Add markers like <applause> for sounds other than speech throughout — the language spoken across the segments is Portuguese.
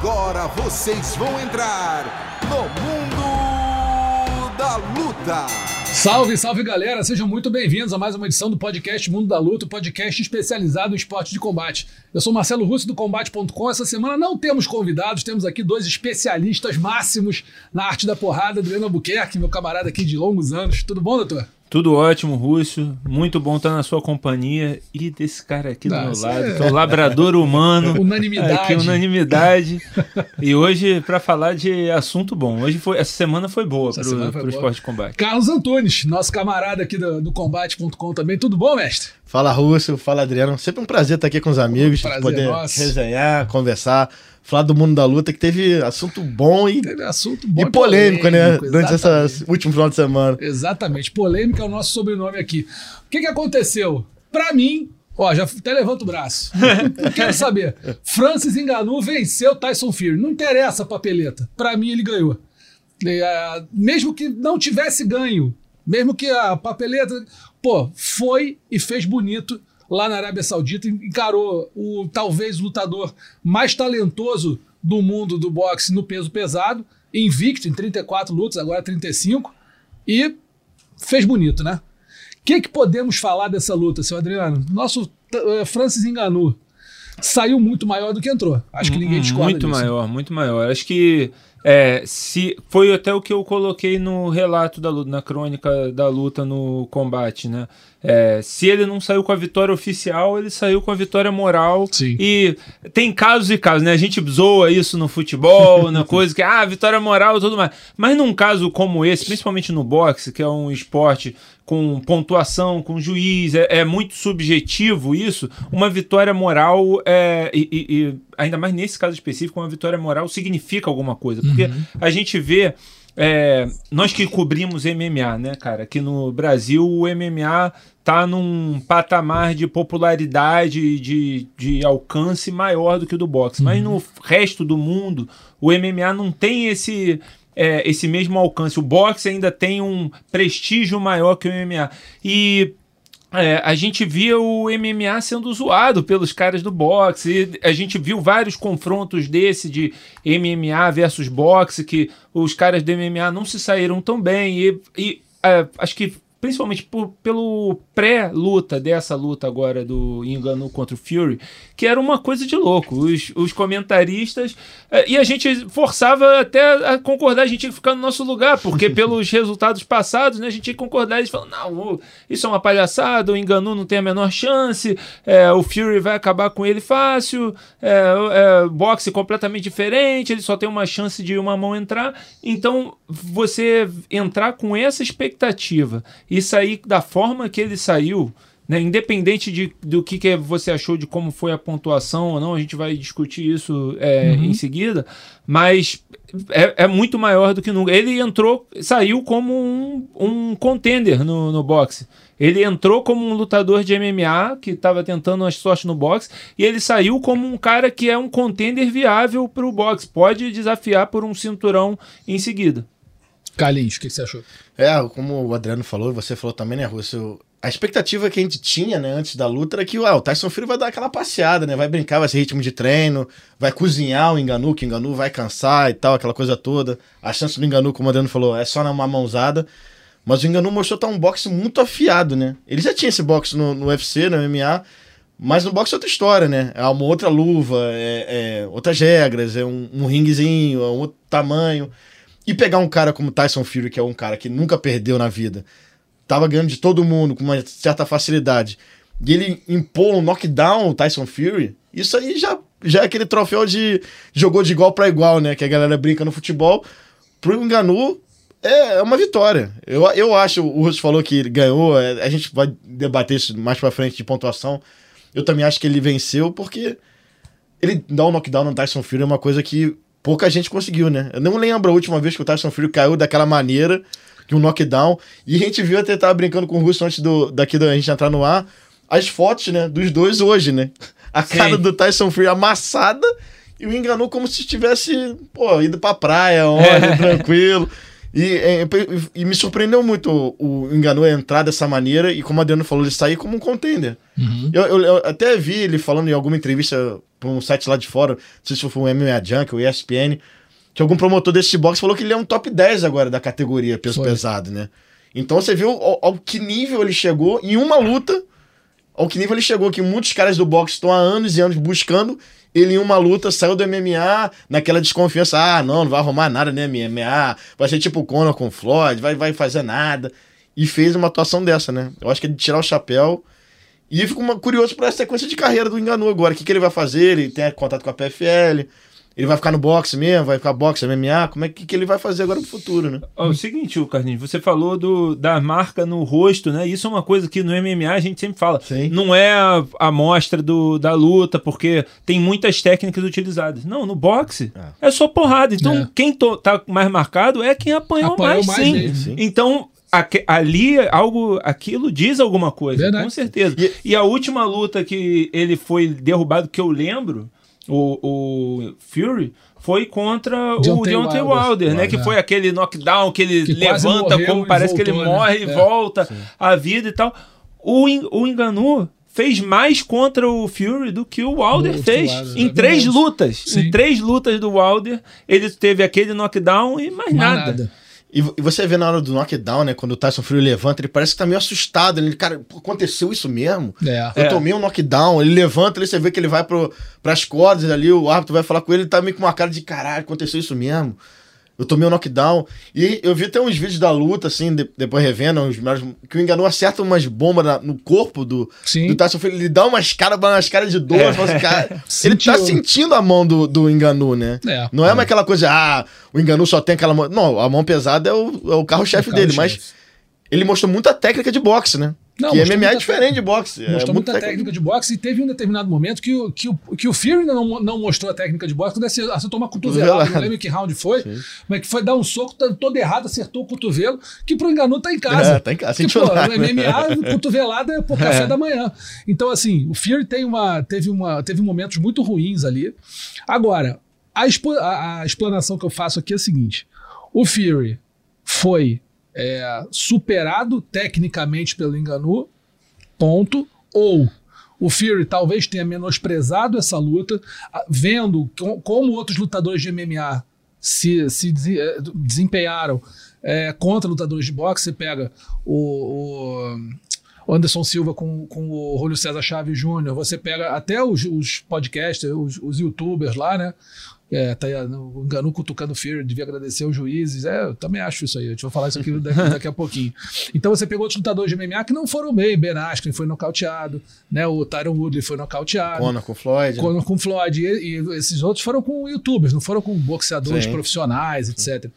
Agora vocês vão entrar no Mundo da Luta. Salve, salve galera, sejam muito bem-vindos a mais uma edição do podcast Mundo da Luta, podcast especializado em esporte de combate. Eu sou Marcelo Russo do Combate.com. Essa semana não temos convidados, temos aqui dois especialistas máximos na arte da porrada, Adriano Albuquerque, meu camarada aqui de longos anos. Tudo bom, doutor? Tudo ótimo, Rússio. Muito bom estar na sua companhia e desse cara aqui do meu lado, é... que é o labrador humano. <laughs> unanimidade. Aqui, unanimidade. e hoje, para falar de assunto bom. Hoje foi, essa semana foi boa para o esporte de combate. Carlos Antunes, nosso camarada aqui do, do combate.com também. Tudo bom, mestre? Fala, Rússio. Fala, Adriano. Sempre um prazer estar aqui com os amigos, um poder nosso. resenhar, conversar falar do mundo da luta, que teve assunto bom e, teve assunto bom e polêmico, né, polêmico né? Durante esse último final de semana. Exatamente. Polêmica é o nosso sobrenome aqui. O que, que aconteceu? Para mim, ó, já até levanto o braço. Quero saber. <laughs> Francis Ngannou venceu Tyson Fury. Não interessa a papeleta. Para mim, ele ganhou. É, mesmo que não tivesse ganho, mesmo que a papeleta, pô, foi e fez bonito lá na Arábia Saudita, encarou o talvez lutador mais talentoso do mundo do boxe no peso pesado, invicto em 34 lutas, agora 35, e fez bonito, né? O que, que podemos falar dessa luta, seu Adriano? Nosso uh, Francis enganou. Saiu muito maior do que entrou. Acho que ninguém hum, discorda Muito disso. maior, muito maior. Acho que é, se foi até o que eu coloquei no relato da luta, na crônica da luta no combate, né? É, se ele não saiu com a vitória oficial, ele saiu com a vitória moral. Sim. E tem casos e casos, né? A gente zoa isso no futebol, <laughs> na coisa que, ah, vitória moral e tudo mais. Mas num caso como esse, principalmente no boxe, que é um esporte com pontuação, com juiz, é, é muito subjetivo isso. Uma vitória moral, é, e, e, ainda mais nesse caso específico, uma vitória moral significa alguma coisa. Porque uhum. a gente vê. É, nós que cobrimos MMA, né, cara? Aqui no Brasil, o MMA tá num patamar de popularidade, de, de alcance maior do que o do boxe. Uhum. Mas no resto do mundo, o MMA não tem esse é, esse mesmo alcance. O boxe ainda tem um prestígio maior que o MMA. E é, a gente via o MMA sendo zoado pelos caras do boxe. a gente viu vários confrontos desse de MMA versus boxe, que os caras do MMA não se saíram tão bem. E, e é, acho que principalmente por, pelo pré-luta dessa luta agora do Engano contra o Fury, que era uma coisa de louco. Os, os comentaristas. Eh, e a gente forçava até a concordar, a gente tinha que ficar no nosso lugar, porque <laughs> pelos resultados passados, né, a gente tinha que concordar. Eles falam: não, isso é uma palhaçada, o Engano não tem a menor chance, é, o Fury vai acabar com ele fácil, é, é, boxe completamente diferente, ele só tem uma chance de uma mão entrar. Então, você entrar com essa expectativa e sair da forma que ele saiu, né, independente de, do que, que você achou de como foi a pontuação ou não, a gente vai discutir isso é, uhum. em seguida, mas é, é, muito maior do que nunca. Ele entrou, saiu como um, um contender no, no boxe. Ele entrou como um lutador de MMA que estava tentando uma sorte no boxe e ele saiu como um cara que é um contender viável para o boxe. Pode desafiar por um cinturão em seguida. Carlinhos, o que você achou? É, como o Adriano falou, você falou também, né, Russo? A expectativa que a gente tinha, né, antes da luta era que ah, o Tyson Fury vai dar aquela passeada, né? Vai brincar, vai ser ritmo de treino, vai cozinhar o Enganu, que o Enganu vai cansar e tal, aquela coisa toda. A chance do Enganu, como o Adriano falou, é só numa mãozada. Mas o Enganu mostrou estar tá um boxe muito afiado, né? Ele já tinha esse boxe no, no UFC, no MMA, mas no boxe é outra história, né? É uma outra luva, é, é outras regras, é um, um ringuezinho, é um outro tamanho. E pegar um cara como Tyson Fury, que é um cara que nunca perdeu na vida, tava ganhando de todo mundo com uma certa facilidade, e ele impor um knockdown Tyson Fury, isso aí já, já é aquele troféu de jogou de igual para igual, né? Que a galera brinca no futebol. Pro Enganu, é, é uma vitória. Eu, eu acho, o Russo falou que ele ganhou, é, a gente vai debater isso mais pra frente de pontuação. Eu também acho que ele venceu porque ele dar um knockdown no Tyson Fury é uma coisa que pouca gente conseguiu, né? Eu não lembro a última vez que o Tyson Fury caiu daquela maneira, que um knockdown. E a gente viu até tava brincando com o Russo antes do, daqui da gente entrar no ar, as fotos, né, dos dois hoje, né? A Sim. cara do Tyson Fury amassada e o enganou como se tivesse, pô, ido pra praia, olha, tranquilo. E, é, e, e me surpreendeu muito o, o Enganu entrar dessa maneira e, como o Adriano falou, ele sair como um contender. Uhum. Eu, eu- eu até vi ele falando em alguma entrevista pra um site lá de fora, não sei se foi um MMA Junk ou ESPN, que algum promotor desse boxe falou que ele é um top 10 agora da categoria peso Foi. pesado, né? Então você viu ao, ao que nível ele chegou em uma luta, ao que nível ele chegou, que muitos caras do boxe estão há anos e anos buscando. Ele em uma luta saiu do MMA naquela desconfiança, ah, não, não vai arrumar nada no MMA, vai ser tipo o Conor com o Floyd, vai, vai fazer nada. E fez uma atuação dessa, né? Eu acho que é de tirar o chapéu. E fico uma- curioso para a sequência de carreira do Enganu agora. O que, que ele vai fazer? Ele tem contato com a PFL? Ele vai ficar no boxe mesmo? Vai ficar boxe, MMA? Como é que, que ele vai fazer agora no futuro, né? Ó, o seguinte, o Carlinhos, você falou do, da marca no rosto, né? Isso é uma coisa que no MMA a gente sempre fala. Sim. Não é a a amostra do, da luta, porque tem muitas técnicas utilizadas. Não, no boxe é, só porrada. Então, É. quem to- tá mais marcado é quem apanhou, Apanhou mais, mais sim. mesmo. Sim. Então, aque- ali, algo, aquilo diz alguma coisa, Verdade. com certeza. E- E, a última luta que ele foi derrubado, que eu lembro, o, o Fury, foi contra o Deontay Wilder. Wilder, né? Que É. foi aquele knockdown que ele Que levanta, como parece que ele voltou, né? morre e É. volta à vida e tal. O, o Enganu fez mais contra o Fury do que o Wilder Do fez. Wilder, em três lutas. Sim. Em três lutas do Wilder, ele teve aquele knockdown e mais, Mais nada. nada. E, vo- você vê na hora do knockdown, né? Quando o Tyson Fury levanta, ele parece que tá meio assustado. Ele, cara, aconteceu isso mesmo? É. Eu É. tomei um knockdown, ele levanta, ali você vê que ele vai pro, pras cordas ali, o árbitro vai falar com ele, ele tá meio com uma cara de caralho, aconteceu isso mesmo. Eu tomei um knockdown. E eu vi até uns vídeos da luta, assim, de- depois revendo, uns melhores, que o Enganu acerta umas bombas na- no corpo do, Sim. do Tyson Fury. Ele dá umas caras umas cara de dor. É. assim, cara, <laughs> ele tá sentindo a mão do, do Enganu, né? É. Não é mais aquela coisa, ah, o Enganu só tem aquela mão. Não, a mão pesada é o, é o carro-chefe É o dele, mas ele mostrou muita técnica de boxe, né? Não, que MMA é diferente de boxe. é Mostrou muito muita técnica de boxe e teve um determinado momento que o, que o, que o Fury não, não mostrou a técnica de boxe, quando acertou uma cotovelada, não lembro que round foi, mas que foi dar um soco tá todo errado, acertou o cotovelo, que pro Enganu tá em casa. É, tá em casa, Que, pô, no MMA, <laughs> cotovelada é por café da manhã. Então, assim, o Fury tem uma, teve, uma, teve momentos muito ruins ali. Agora, a, expo- a- a explanação que eu faço aqui é a seguinte: o Fury foi é, superado tecnicamente pelo Enganu, ponto, ou o Fury talvez tenha menosprezado essa luta, vendo co- como outros lutadores de MMA se, se eh, desempenharam eh, contra lutadores de boxe. Você pega o, o Anderson Silva com, com o Julio César Chaves Júnior, você pega até os, os podcasters, os, os youtubers lá, né? É, tá aí, o Enganu cutucando o Fury, devia agradecer os juízes. É, eu também acho isso aí. A gente vai falar isso aqui daqui, daqui a pouquinho. Então você pegou outros lutadores de MMA que não foram bem. Ben Askren foi nocauteado, né? O Tyron Woodley foi nocauteado. Conor com Floyd. né? Conor com Floyd. E, e esses outros foram com youtubers, não foram com boxeadores Sim. profissionais, etc.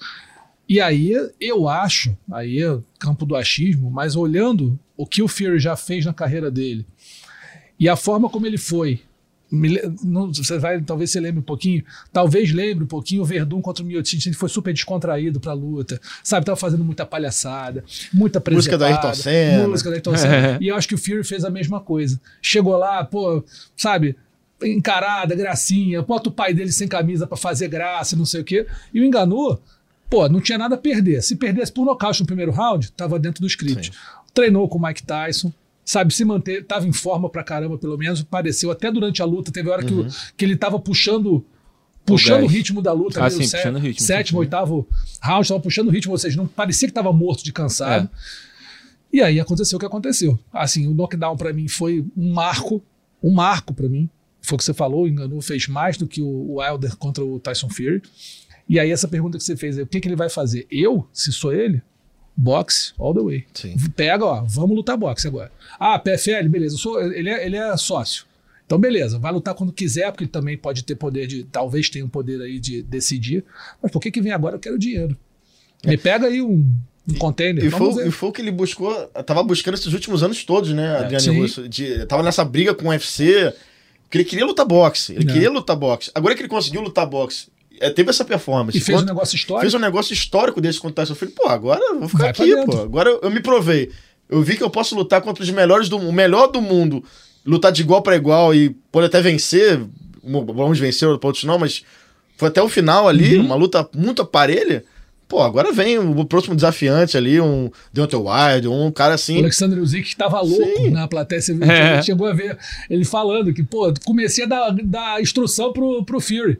E aí eu acho, aí é campo do achismo, mas olhando o que o Fury já fez na carreira dele e a forma como ele foi. Me não- você vai, talvez você lembre um pouquinho, talvez lembre um pouquinho o Verdun contra o Miocic, ele foi super descontraído pra luta, sabe, tava fazendo muita palhaçada, muita Música presepada, Ayrton Senna. música do Ayrton Senna. e eu acho que o Fury fez a mesma coisa. Chegou lá, pô, sabe, encarada, gracinha, bota o pai dele sem camisa pra fazer graça, não sei o quê, e o enganou, pô, não tinha nada a perder. Se perdesse por nocaute no primeiro round, tava dentro do script. Treinou com o Mike Tyson, sabe, se manter, tava em forma pra caramba, pelo menos, pareceu, até durante a luta, teve hora que, o- que ele tava puxando puxando o, gás. ritmo da luta, Ah, ali, sim, o o ritmo, sétimo, sim. oitavo round, tava puxando o ritmo, ou seja, não parecia que tava morto de cansado. E aí aconteceu o que aconteceu. Assim, o knockdown pra mim foi um marco, um marco pra mim. Foi o que você falou, o Enganu fez mais do que o Wilder contra o Tyson Fury. E aí essa pergunta que você fez, é, o que, que ele vai fazer? Eu, se sou ele, boxe all the way. Sim. Pega, ó, vamos lutar boxe agora. Ah, PFL, beleza, sou, ele, é, ele é sócio. Então, beleza, vai lutar quando quiser, porque ele também pode ter poder de, talvez tenha um poder aí de decidir. Mas por que que vem agora? Eu quero dinheiro. Me pega aí um, um container. E foi, e foi o que ele buscou, tava buscando esses últimos anos todos, né, Adriano Sim. Russo? De, tava nessa briga com o UFC, que ele queria lutar boxe, ele É. queria lutar boxe. Agora que ele conseguiu lutar boxe, é, teve essa performance. E fez um negócio histórico. fez um negócio histórico desse contra o Tyson Fury. Pô, agora eu vou ficar Vai aqui, pô. Agora eu, eu me provei. Eu vi que eu posso lutar contra os melhores do o melhor do mundo, lutar de igual pra igual e pode até vencer. Vamos vencer, outros não, mas foi até o final ali, Uhum. uma luta muito parelha. Pô, agora vem o próximo desafiante ali, um Deontay Wilde, um cara O assim. Alexander Usyk estava louco Sim. na plateia. Você viu, É. chegou a ver ele falando que, pô, comecei a dar, dar instrução pro, pro Fury.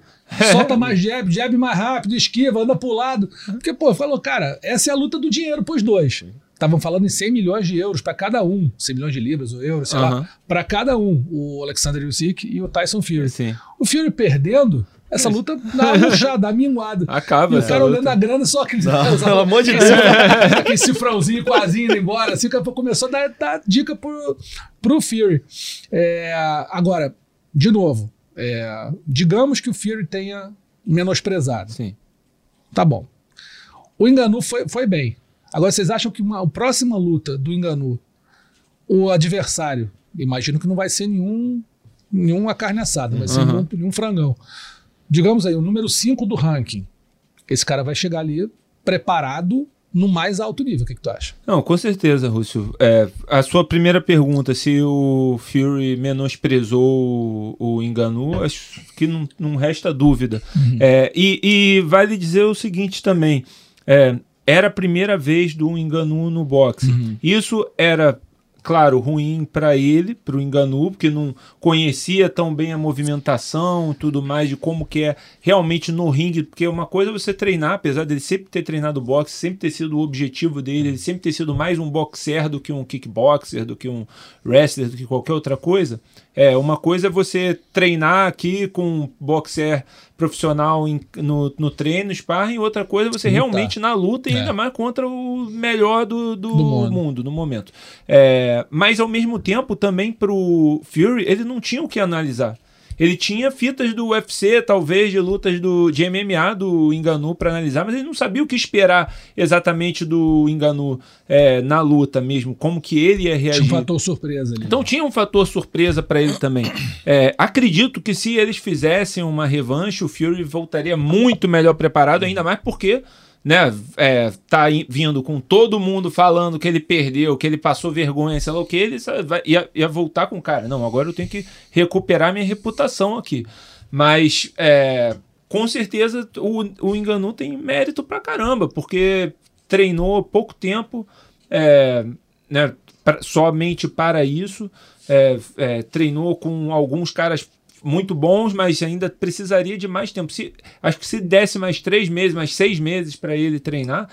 Solta mais jab, jab mais rápido, esquiva, anda pro lado. Porque, pô, falou, cara, essa é a luta do dinheiro pros dois. Estavam falando em 100 milhões de euros para cada um, 100 milhões de libras ou euros, sei Aham. lá, para cada um, o Alexander Usyk e o Tyson Fury. Sim. O Fury perdendo, essa luta dá murchada, dá minguada. Acaba E o cara luta. olhando a grana só aquele. Não, <laughs> pelo amor de aquele Deus. cifrão- Aquele cifrãozinho quase indo embora. Assim, pouco começou a dar, dar dica pro, pro Fury. É, agora, de novo, é, digamos que o Fury tenha menosprezado. Sim. Tá bom. O Enganu foi, foi bem. Agora, vocês acham que uma, a próxima luta do Enganu, o adversário, imagino que não vai ser nenhum, nenhum carne assada, vai ser nenhum, nenhum frangão. Digamos aí, o número 5 do ranking. Esse cara vai chegar ali preparado no mais alto nível. O que, que tu acha? Não, com certeza, Rússio. É, a sua primeira pergunta, se o Fury menosprezou o, Enganu, acho que não, não resta dúvida. É, e, e vale dizer o seguinte também: é, era a primeira vez do Enganu no boxe. Isso era. Claro, ruim para ele, para o Enganu, porque não conhecia tão bem a movimentação e tudo mais, de como que é realmente no ringue, porque uma coisa é você treinar, apesar dele sempre ter treinado boxe, sempre ter sido o objetivo dele, ele sempre ter sido mais um boxer do que um kickboxer, do que um wrestler, do que qualquer outra coisa. É, uma coisa é você treinar aqui com um boxer profissional em- no, no treino, sparring, outra coisa é você Lutar. realmente na luta e É. ainda mais contra o melhor do, do, Do mundo. mundo. no momento. É, mas ao mesmo tempo, também pro Fury, ele não tinha o que analisar. Ele tinha fitas do UFC, talvez, de lutas do, de MMA do Enganu para analisar, mas ele não sabia o que esperar exatamente do Enganu é, na luta mesmo, como que ele ia Tinha reagir. um fator surpresa ali. Então tinha um fator surpresa para ele também. <clears throat> É, acredito que se eles fizessem uma revanche, o Fury voltaria muito melhor preparado, ainda mais porque né, é, tá in- vindo com todo mundo falando que ele perdeu, que ele passou vergonha, sei lá o que, ele vai- ia, ia voltar com o cara. Não, agora eu tenho que recuperar minha reputação aqui. Mas é, com certeza o, o Enganu tem mérito pra caramba, porque treinou pouco tempo, é, né, pra- somente para isso, é, é, treinou com alguns caras muito bons, mas ainda precisaria de mais tempo. Se, acho que se desse mais três meses, mais seis meses para ele treinar,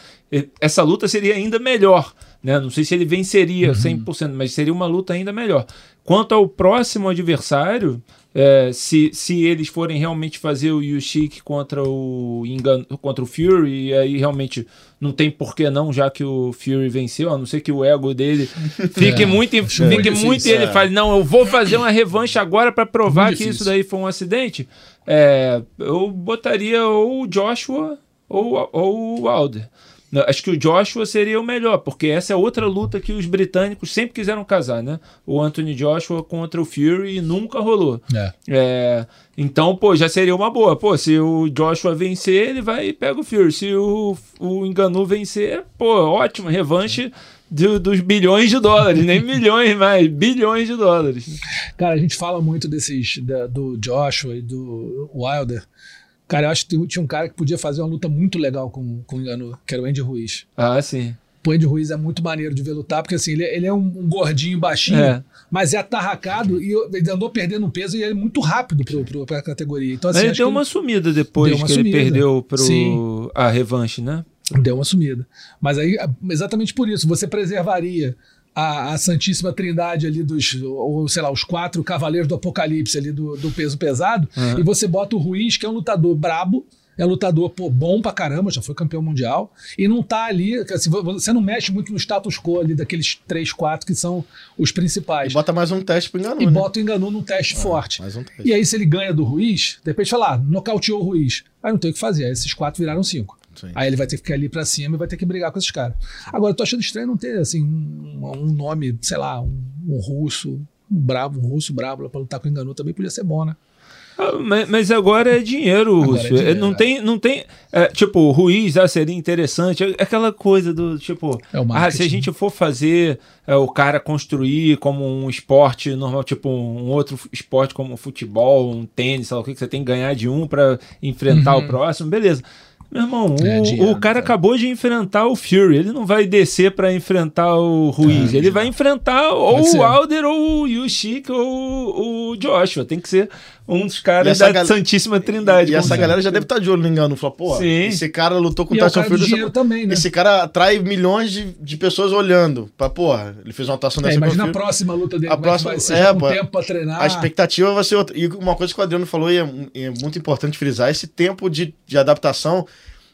essa luta seria ainda melhor. Né? Não sei se ele venceria 100%, mas seria uma luta ainda melhor. Quanto ao próximo adversário, é, se, se eles forem realmente fazer o Yushik contra o contra o Fury, e aí realmente não tem porquê não, já que o Fury venceu, a não ser que o ego dele <laughs> fique É, muito, muito fique muito e ele é. fale, não, eu vou fazer uma revanche agora para provar Muito que difícil. isso daí foi um acidente. É, eu botaria ou o Joshua ou, ou o Wilder. Acho que o Joshua seria o melhor, porque essa é outra luta que os britânicos sempre quiseram casar, né? O Anthony Joshua contra o Fury e nunca rolou. É. É, então, pô, já seria uma boa. Pô, se o Joshua vencer, ele vai e pega o Fury. Se o, o Enganu vencer, pô, ótimo, revanche do- dos bilhões de dólares, nem milhões mais, bilhões de dólares. Cara, a gente fala muito desses da- do Joshua e do Wilder. Cara, eu acho que tinha um cara que podia fazer uma luta muito legal com, com o Enganu, que era o Andy Ruiz. Ah, sim. O Andy Ruiz é muito maneiro de ver lutar, porque assim, ele, ele é um, um gordinho baixinho, É. mas é atarracado e ele andou perdendo peso e ele é muito rápido pro, pro, pra categoria. Então, assim, ele deu uma sumida depois uma que sumida. ele perdeu pro Sim. a revanche, né? Deu uma sumida. Mas aí, exatamente por isso, você preservaria a, a Santíssima Trindade ali dos, ou sei lá, os quatro cavaleiros do Apocalipse ali do, do peso pesado, Uhum. e você bota o Ruiz, que é um lutador brabo, é lutador pô, bom pra caramba, já foi campeão mundial, e não tá ali, assim, vo- você não mexe muito no status quo ali daqueles três, quatro que são os E principais. bota mais um teste pro engano, E né? bota o Enganu num teste forte. Mais um teste. E aí, se ele ganha do Ruiz, de repente fala, ah, nocauteou o Ruiz. Aí não tem o que fazer. Aí esses quatro viraram cinco. Sim. Aí ele vai ter que ficar ali pra cima e vai ter que brigar com esses caras. Agora, eu tô achando estranho não ter, assim, um, um nome, sei lá, um, um russo, um brabo, um russo brabo lá pra lutar com o Enganu também podia ser bom, né? Ah, Mas, mas agora é dinheiro, Agora é dinheiro, não é. tem, não tem. é, tipo, o Ruiz ah, seria interessante. É aquela coisa do tipo. É o ah, se a gente for fazer é, o cara construir como um esporte normal, tipo um outro esporte como um futebol, um tênis, sei lá o que, que você tem que ganhar de um pra enfrentar Uhum. o próximo, beleza. Meu irmão, É, o, dinheiro, o cara acabou de enfrentar o Fury. Ele não vai descer pra enfrentar o Ruiz. É, ele vai enfrentar ou o Alder, ou o Yushik, ou o Joshua. Tem que ser um dos E caras essa da gal- Santíssima Trindade. E como essa galera já deve estar de olho no engano. Falou, pô, Sim. esse cara lutou com o E é o Tyson Fury. dinheiro também, né? Esse cara atrai milhões de, de pessoas olhando. Pra, porra, ele fez uma atuação É, dessa imagina com a próxima luta dele, A é próxima- vai ser, é, com pô, tempo pra treinar. A expectativa vai ser outra. E uma coisa que o Adriano falou, e é, é muito importante frisar, esse tempo de, de adaptação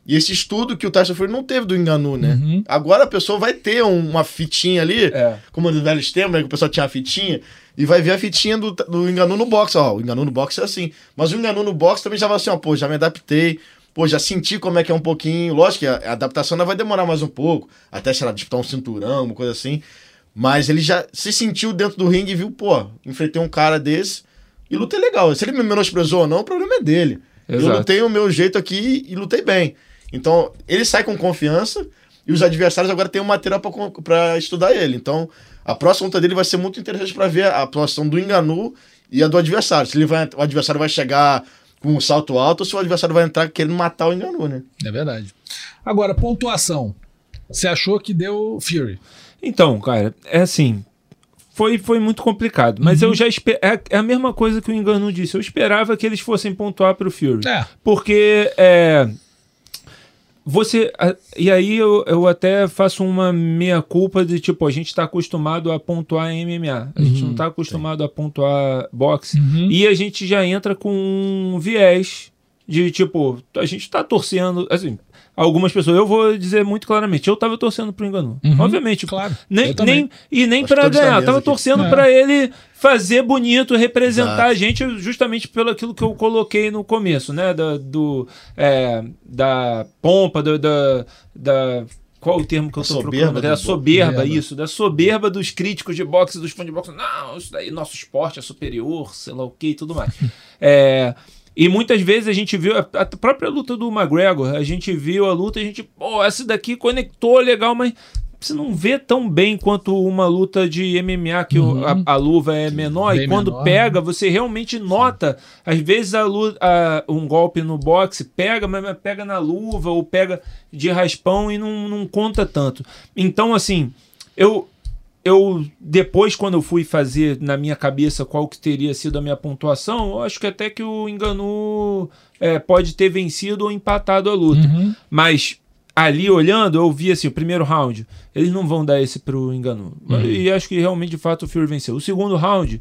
e esse estudo que o Tyson Fury não teve do Enganu, né? Uhum. Agora a pessoa vai ter um- uma fitinha ali, É. como nos velhos tempos, né, que o pessoal tinha a fitinha, e vai ver a fitinha do, do Enganu no boxe. Ó, o Enganu no boxe é assim. Mas o Enganu no boxe também já vai assim, ó, pô, já me adaptei, pô, já senti como é que é um pouquinho. Lógico que a, adaptação ainda vai demorar mais um pouco, até, sei lá, disputar um cinturão, uma coisa assim. Mas ele já se sentiu dentro do ringue e viu, pô, enfrentei um cara desse e lutei legal. Se ele me menosprezou ou não, o problema é dele. Eu Exato. lutei o meu jeito aqui e lutei bem. Então, ele sai com confiança e os adversários agora têm um material pra estudar ele. Então, a próxima luta dele vai ser muito interessante pra ver a atuação do Enganu e a do adversário. Se ele vai, o adversário vai chegar com um salto alto ou se o adversário vai entrar querendo matar o Enganu, né? É verdade. Agora, pontuação. Você achou que deu Fury? Então, cara, é assim. Foi, foi muito complicado. Mas Uhum. eu já espe- é, é a mesma coisa que o Engano disse. Eu esperava que eles fossem pontuar pro Fury. É. Porque é. Você. e aí eu, eu até faço uma meia-culpa de tipo, a gente tá acostumado a pontuar MMA. A gente não tá acostumado a pontuar boxe. Uhum. E a gente já entra com um viés de tipo, a gente tá torcendo. Assim, algumas pessoas, eu vou dizer muito claramente, eu tava torcendo pro Engano. Uhum. Obviamente. Claro. Nem, nem, e nem da ganhar. mesa Tava aqui. torcendo É. pra ele fazer bonito, representar Exato. a gente justamente pelo aquilo que eu coloquei no começo, né? Da, do, é, da pompa, do- da, da. Qual o termo que eu soberba procurando? Da soberba. isso. Da soberba dos críticos de boxe, dos fãs de boxe. Não, isso daí, nosso esporte é superior, sei lá o que e tudo mais. <laughs> É, e muitas vezes a gente viu a, a própria luta do McGregor, a gente viu a luta, a gente, pô, essa daqui conectou legal, mas você não vê tão bem quanto uma luta de MMA que o- a, a luva é menor e Bem quando menor, pega, você realmente nota. Às vezes a a- um golpe no boxe pega, mas mas pega na luva ou pega de raspão e não, não conta tanto. Então, assim, eu eu depois quando eu fui fazer na minha cabeça qual que teria sido a minha pontuação, eu acho que até que o Enganu é, pode ter vencido ou empatado a luta. Uhum. Mas ali olhando, eu vi assim, o primeiro round, eles não vão dar esse pro Enganu. E acho que realmente de fato o Fury venceu. O segundo round,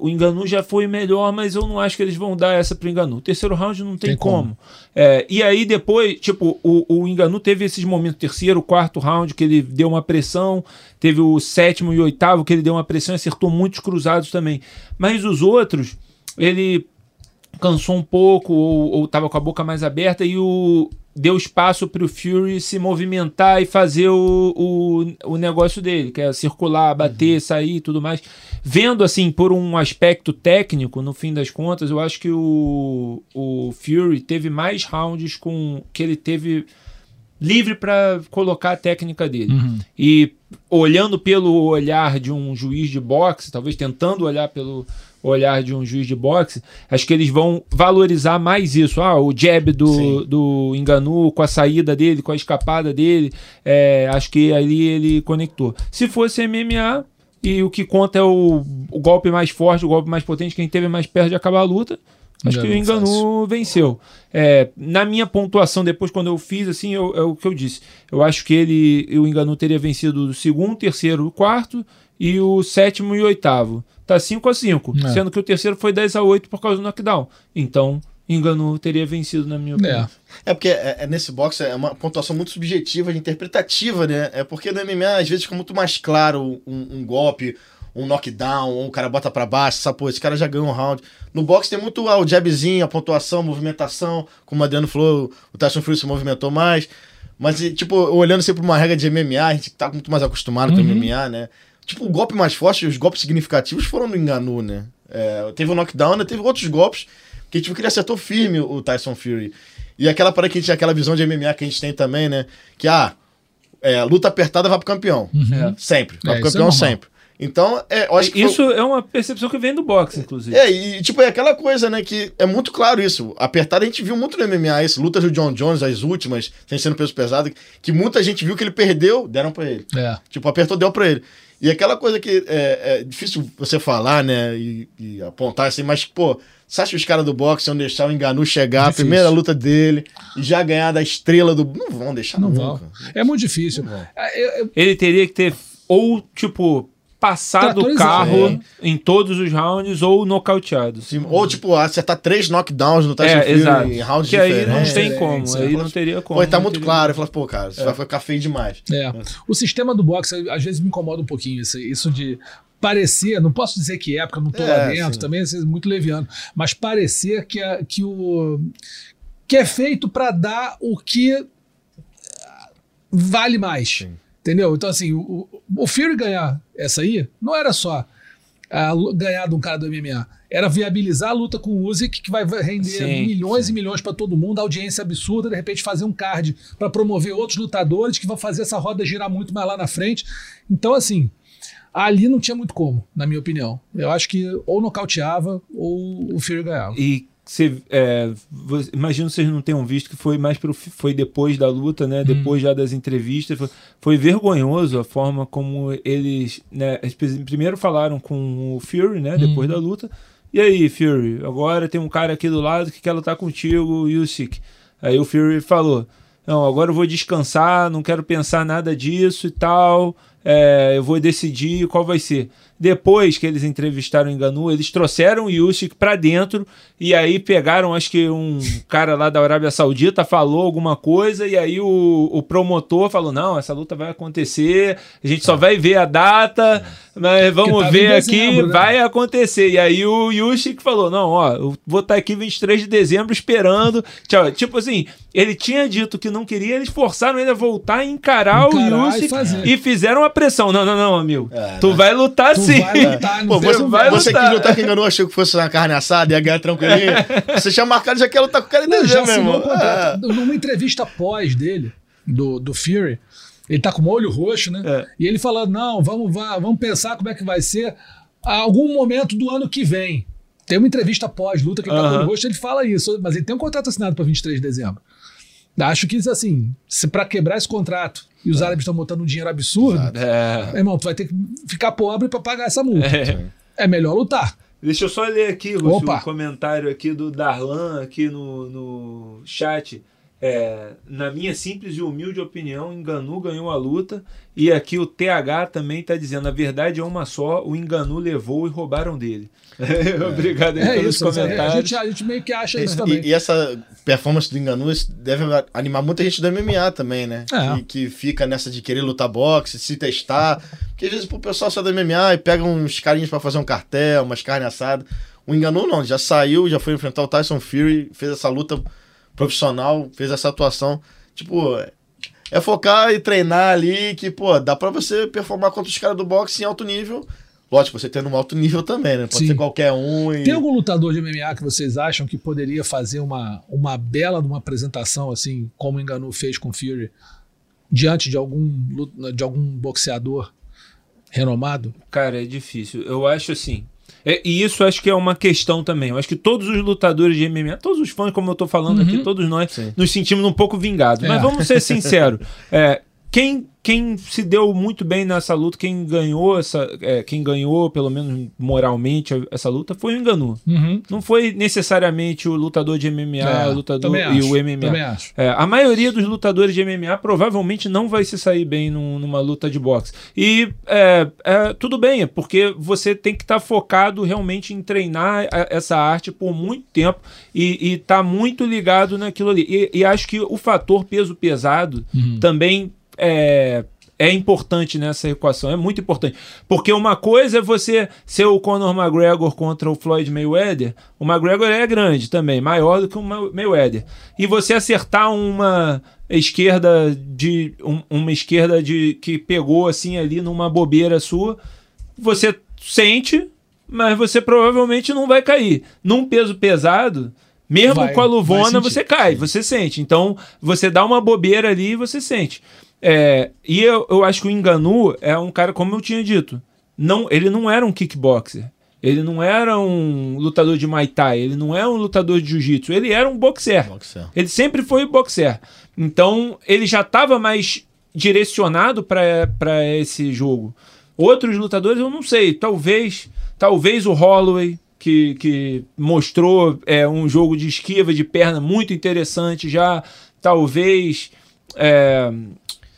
o Enganu já foi melhor, mas eu não acho que eles vão dar essa pro Enganu. O terceiro round não tem, Tem como. como. É, e aí depois, tipo, o, o Enganu teve esses momentos, terceiro, quarto round, que ele deu uma pressão, teve o sétimo e oitavo, que ele deu uma pressão e acertou muitos cruzados também. Mas os outros, ele cansou um pouco ou, ou tava com a boca mais aberta e o deu espaço para o Fury se movimentar e fazer o, o, o negócio dele, que é circular, bater, sair e tudo mais. Vendo assim por um aspecto técnico, no fim das contas, eu acho que o, o Fury teve mais rounds com que ele teve livre para colocar a técnica dele. E olhando pelo olhar de um juiz de boxe, talvez tentando olhar pelo olhar de um juiz de boxe, acho que eles vão valorizar mais isso. Ah, o jab do, Sim. do Enganu com a saída dele, com a escapada dele, é, acho que ali ele conectou. Se fosse MMA, e o que conta é o, o golpe mais forte, o golpe mais potente, quem teve mais perto de acabar a luta, acho que o Enganu, venceu. É, na minha pontuação, depois, quando eu fiz, assim, eu- é o que eu disse. Eu acho que ele, o Enganu teria vencido o segundo, terceiro, o quarto e o sétimo e oitavo. Tá 5 a 5 É. sendo que o terceiro foi 10 a 8 por causa do knockdown. Então, Enganu teria vencido, na minha opinião. É. É porque é, é nesse boxe é uma pontuação muito subjetiva, interpretativa, né? É porque no MMA às vezes fica muito mais claro um, um golpe, um knockdown, ou o cara bota pra baixo, sabe, pô, esse cara já ganhou um round. No boxe tem muito ah, o jabzinho, a pontuação, a movimentação, como o Adriano falou, o Tyson Fury se movimentou mais. Mas, tipo, olhando sempre pra uma regra de MMA, a gente tá muito mais acostumado com Uhum. MMA, né? Tipo, o golpe mais forte, os golpes significativos foram no Enganu, né? É, teve o knockdown, né? teve outros golpes que, tipo, que ele acertou firme o Tyson Fury. E aquela parada que a gente aquela visão de MMA que a gente tem também, né? Que, ah, é, luta apertada vai pro campeão. É. Sempre. Vai É, pro é campeão normal. sempre. Então, é, eu acho que Isso é uma percepção que vem do boxe, inclusive. É, e tipo, é aquela coisa, né, que é muito claro isso. Apertada, a gente viu muito no MMA isso, lutas do John Jones, as últimas, sem ser no peso pesado, que muita gente viu que ele perdeu, deram pra ele. É. Tipo, apertou, deu pra ele. E aquela coisa que é, é difícil você falar, né, e, e apontar assim, mas, pô, você acha que os caras do boxe iam deixar o Enganu chegar, Difícil. a primeira luta dele, e já ganhar da estrela do... Não vão deixar Não nunca. vão. É muito difícil. É, eu- eu- Ele teria que ter ou, tipo, passado o Tratorizado, carro é. em todos os rounds ou nocauteado. Sim, Ou, tipo, acertar três knockdowns no Tyson É, Fury exato. em rounds Que aí não diferentes. tem como, diferentes, aí é. não teria como. Pô, tá muito teria claro. Eu falo, pô, cara, isso vai ficar feio demais. É. O sistema do boxe às vezes me incomoda um pouquinho, isso, isso de parecer, não posso dizer que é, porque eu não tô É, lá dentro, sim. também é muito leviano, mas parecer que, a- que o que é feito para dar o que vale mais. Sim. Entendeu? Então, assim, o, o Fury ganhar essa aí não era só lu- ganhar de um cara do MMA. Era viabilizar a luta com o Usyk, que vai render Sim, milhões e milhões para todo mundo, audiência absurda, de repente fazer um card para promover outros lutadores que vão fazer essa roda girar muito mais lá na frente. Então, assim, ali não tinha muito como, na minha opinião. Eu acho que ou nocauteava ou o Fury ganhava. E você, é, vo- imagino que vocês não tenham visto que foi mais pro, foi depois da luta, né? Depois já das entrevistas. Foi, foi vergonhoso a forma como eles, né? eles Primeiro falaram com o Fury, né? Depois da luta. E aí, Fury, agora tem um cara aqui do lado que quer lutar contigo, o Usyk. Aí o Fury falou: Não, agora eu vou descansar, não quero pensar nada disso e tal. é, eu vou decidir qual vai ser. Depois que eles entrevistaram o Enganu, eles trouxeram o Usyk pra dentro e aí pegaram, acho que um cara lá da Arábia Saudita falou alguma coisa e aí o, o promotor falou: não, essa luta vai acontecer, a gente só vai ver a data, mas vamos ver aqui, dezembro, né? vai acontecer. E aí o Usyk falou: não, ó, eu vou estar aqui 23 de dezembro esperando. Tchau. Tipo assim, ele tinha dito que não queria, eles forçaram ele a voltar a encarar, Encarar o e Usyk fazer. e, fizeram a pressão. Não, não, não, amigo. É, tu né? vai lutar Tu sim. vai lutar, não Pô, você, vai você lutar. que lutar que enganou, achou que fosse uma carne assada, ia ganhar tranquilinho. <laughs> você tinha marcado, já quer lutar com o cara em Não, já dezembro, meu assinou irmão. o contrato. É. Numa entrevista pós dele, do, do Fury, ele tá com o olho roxo, né? É. E ele falando: não, vamos, vamos pensar como é que vai ser a algum momento do ano que vem. Tem uma entrevista pós-luta que ele tá com o olho roxo, ele fala isso, mas ele tem um contrato assinado para 23 de dezembro. Acho que isso assim, se para quebrar esse contrato e os árabes estão botando um dinheiro absurdo, É. meu irmão, tu vai ter que ficar pobre para pagar essa multa. É. É, melhor lutar. Deixa eu só ler aqui, Lúcio, um comentário aqui do Darlan aqui no, no chat. É, na minha simples e humilde opinião, Enganu ganhou a luta. E aqui o TH também está dizendo: a verdade é uma só, o Enganu levou e roubaram dele. <laughs> Obrigado aí É pelos isso, a comentários. gente, a gente meio que acha isso também. E, e essa performance do Enganu deve animar muita gente do MMA também, né? É. Que, que fica nessa de querer lutar boxe, se testar. Porque às vezes o pessoal só do MMA e pega uns carinhos pra fazer um cartel, umas carnes assadas. O Enganu não, já saiu, já foi enfrentar o Tyson Fury, fez essa luta profissional, fez essa atuação. Tipo, é focar e treinar ali que, pô, dá pra você performar contra os caras do boxe em alto nível. Lógico, você tendo um alto nível também, né? Pode Sim. ser qualquer um. E... Tem algum lutador de MMA que vocês acham que poderia fazer uma, uma bela de uma apresentação, assim, como o Enganu fez com o Fury, diante de algum, de algum boxeador renomado? Cara, é difícil. Eu acho assim. É- e isso acho que é uma questão também. Eu acho que todos os lutadores de MMA, todos os fãs, como eu tô falando aqui, todos nós, Sim. nos sentimos um pouco vingados. Mas É. vamos ser sinceros. <laughs> É, quem, quem se deu muito bem nessa luta, quem ganhou essa. é, quem ganhou, pelo menos moralmente, essa luta, foi o Enganu. Não foi necessariamente o lutador de MMA, É, o lutador e acho, o MMA. É, a maioria dos lutadores de MMA provavelmente não vai se sair bem num- numa luta de boxe. E é, é, tudo bem, é porque você tem que estar focado realmente em treinar a- essa arte por muito tempo e estar muito ligado naquilo ali. E, e acho que o fator peso pesado também é. É importante nessa equação, é muito importante. Porque uma coisa é você ser o Conor McGregor contra o Floyd Mayweather. O McGregor é grande também, maior do que o Ma- Mayweather. E você acertar uma esquerda de um- uma esquerda de que pegou assim ali numa bobeira sua, você sente, mas você provavelmente não vai cair. Num peso pesado, mesmo Vai, com a luvona, você cai, você sente. Então, você dá uma bobeira ali e você sente. É, e eu, eu acho que o Enganu é um cara, como eu tinha dito, não, ele não era um kickboxer. Ele não era um lutador de Muay Thai, ele não é um lutador de jiu-jitsu, ele era um boxer. Boxer. Ele sempre foi boxer. Então, ele já estava mais direcionado para esse jogo. Outros lutadores, eu não sei. Talvez, talvez o Holloway, que, que mostrou é, um jogo de esquiva de perna muito interessante já. Talvez é,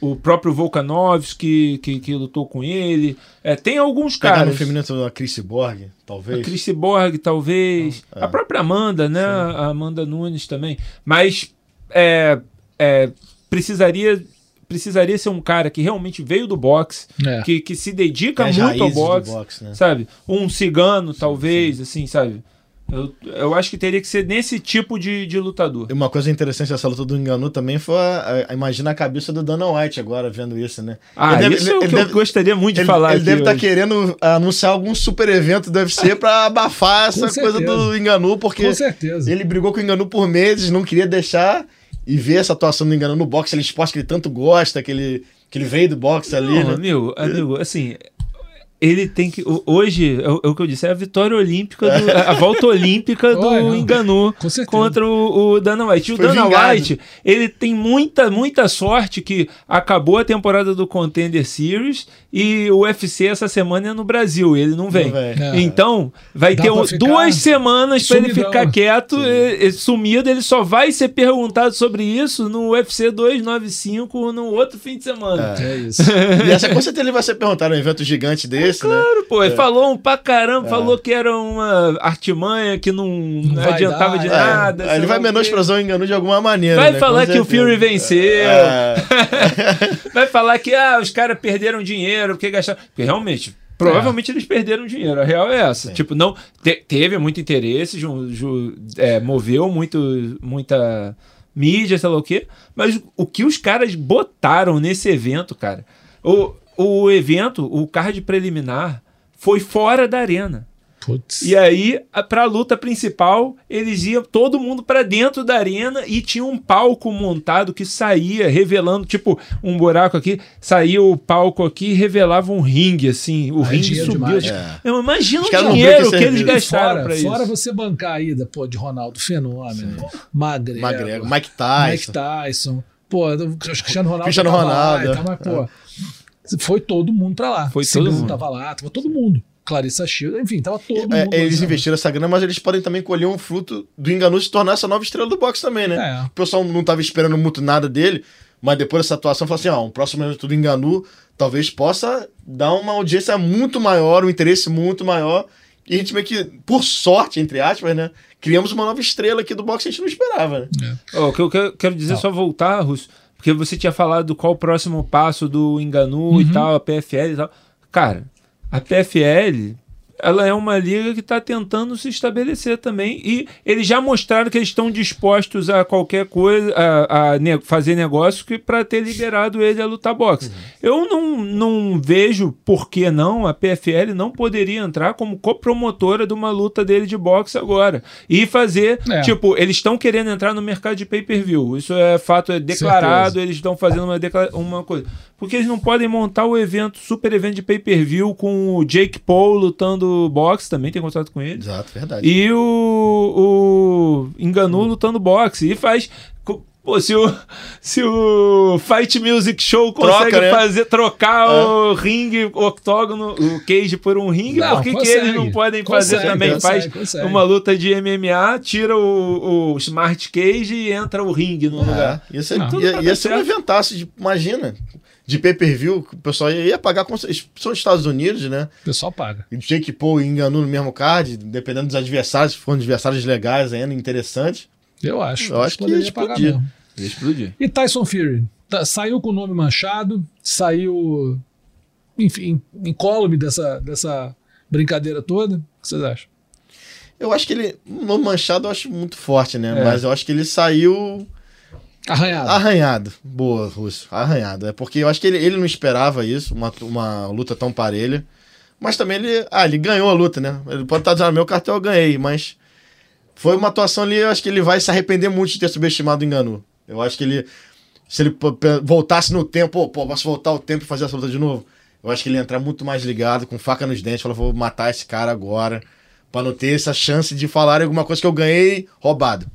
o próprio Volkanovski, que, que lutou com ele. É, tem alguns Pegar no caras. feminino a Chris Borg, talvez. A Chris Borg, talvez. Ah, é. A própria Amanda, né? A Amanda Nunes também. Mas é, é, precisaria, precisaria ser um cara que realmente veio do boxe, É. que, que se dedica muito ao boxe, boxe, né? sabe? Um cigano, talvez, assim, sabe? Eu, eu acho que teria que ser nesse tipo de, de lutador. E Uma coisa interessante dessa luta do Enganu também foi a, a- imagina a cabeça do Dana White agora vendo isso, né? Ah, Ele deve- isso é ele que eu deve- gostaria muito de Ele, falar ele deve estar hoje. querendo anunciar algum super evento <laughs> do UFC pra abafar essa Com coisa certeza. do Enganu, porque Com certeza. ele brigou com o Enganu por meses, não queria deixar e ver essa atuação do Enganu no boxe, aquele esporte que ele tanto gosta, que ele, que ele veio do boxe ali, Não, né? amigo, amigo, assim, ele tem que. Hoje, é o, é o que eu disse, é a vitória olímpica, do- a volta olímpica do não. Enganu contra o, o Dana White. E o Foi Dana vingado. White, ele tem muita, muita sorte que acabou a temporada do Contender Series e o UFC essa semana é no Brasil, ele não vem. Não vem. É. Então, vai Dá ter um- duas semanas para ele ficar quieto, e- e sumido. Ele só vai ser perguntado sobre isso no UFC 295 no outro fim de semana. É isso. <laughs> E essa com certeza ele vai ser perguntado num evento gigante desse, né? Claro, pô, ele falou um pra É. caramba, falou que era uma artimanha que não, não adiantava dar, de é. nada. Ele vai menosprezar o Enganu de alguma maneira. Vai né? falar Com que o. Fury venceu. É. <laughs> Vai falar que ah, os caras perderam dinheiro, porque gastaram. Porque realmente. Provavelmente eles perderam dinheiro, a real é essa. Tipo, não te- teve muito interesse, ju- ju- é, moveu muito, muita mídia, sei lá o quê. Mas o que os caras botaram nesse evento, cara. O, o evento, o card preliminar, foi fora da arena. Putz. E aí, a- pra luta principal, eles iam todo mundo pra dentro da arena e tinha um palco montado que saía, revelando, tipo, um buraco aqui, saía o palco aqui e revelava um ringue, assim. O é ringue demais. Tipo, eu imagino o dinheiro que eles gastaram fora, pra fora isso. você bancar a ida, pô, de Ronaldo Fenômeno, Magrego, McGregor, Mike Mike Tyson. Tyson, pô, o Cristiano Ronaldo Cristiano tava Ronaldo, lá, e tal, mas, pô, foi todo mundo pra lá. Foi todo mundo. tava lá, tava todo mundo. Clarissa Shield, enfim, tava todo É, mundo. eles investiram essa grana, mas eles podem também colher um fruto do Enganu se tornar essa nova estrela do boxe também, né? É. O pessoal não estava esperando muito nada dele, mas depois dessa atuação, falou assim: ó, um próximo evento do Enganu talvez possa dar uma audiência muito maior, um interesse muito maior. E a gente meio que, por sorte, entre aspas, né? Criamos uma nova estrela aqui do boxe que a gente não esperava, né? Ó, o que eu quero, dizer, Não. só voltar, Russo, porque você tinha falado qual o próximo passo do Enganu e tal, a PFL e tal. Cara, a PFL, ela é uma liga que está tentando se estabelecer também e eles já mostraram que eles estão dispostos a qualquer coisa, a, a ne- fazer negócio que para ter liberado ele a lutar boxe. Eu não, não vejo por que não a PFL não poderia entrar como copromotora de uma luta dele de boxe agora e fazer, É. tipo, eles estão querendo entrar no mercado de pay-per-view. Isso é fato, é declarado, eles estão fazendo uma, uma coisa. Porque eles não podem montar o evento, super evento de pay-per-view com o Jake Paul lutando boxe, também tem contrato com ele. Exato, verdade. E o, o Enganu lutando boxe. E faz. Pô, se o, se o Fight Music Show consegue Troca, né? fazer trocar o ringue, o octógono, o cage por um ringue, Não, por que, eles não podem fazer Consegue, também? consegue, Faz consegue. uma luta de MMA, tira o, o Smart Cage e entra o ringue no lugar. É, ia ser, Não. Tudo ia, ia ser um eventaço, de, imagina. De pay-per-view, que o pessoal ia, pagar, com, são os Estados Unidos, né? O pessoal paga. E Jake Paul e Enganu no mesmo card, dependendo dos adversários, se forem adversários legais ainda, interessantes. Eu acho. Eu acho que ia explodir. mesmo. Ia explodir. E Tyson Fury? Tá- saiu com o nome manchado, saiu, enfim, incólume dessa, dessa brincadeira toda. O que vocês acham? Eu acho que ele, no manchado, eu acho muito forte, né? É. Mas eu acho que ele saiu Arranhado. arranhado. Boa, Russo. Arranhado. É porque eu acho que ele, ele não esperava isso, uma, uma luta tão parelha. Mas também ele. Ah, ele ganhou a luta, né? Ele pode estar dizendo, "Ah, meu cartel eu ganhei, mas. Foi uma atuação ali, eu acho que ele vai se arrepender muito de ter subestimado o Enganu. Eu acho que ele. Se ele voltasse no tempo, pô, posso voltar o tempo e fazer essa luta de novo? Eu acho que ele ia entrar muito mais ligado, com faca nos dentes, falou, vou matar esse cara agora, pra não ter essa chance de falar alguma coisa que eu ganhei roubado.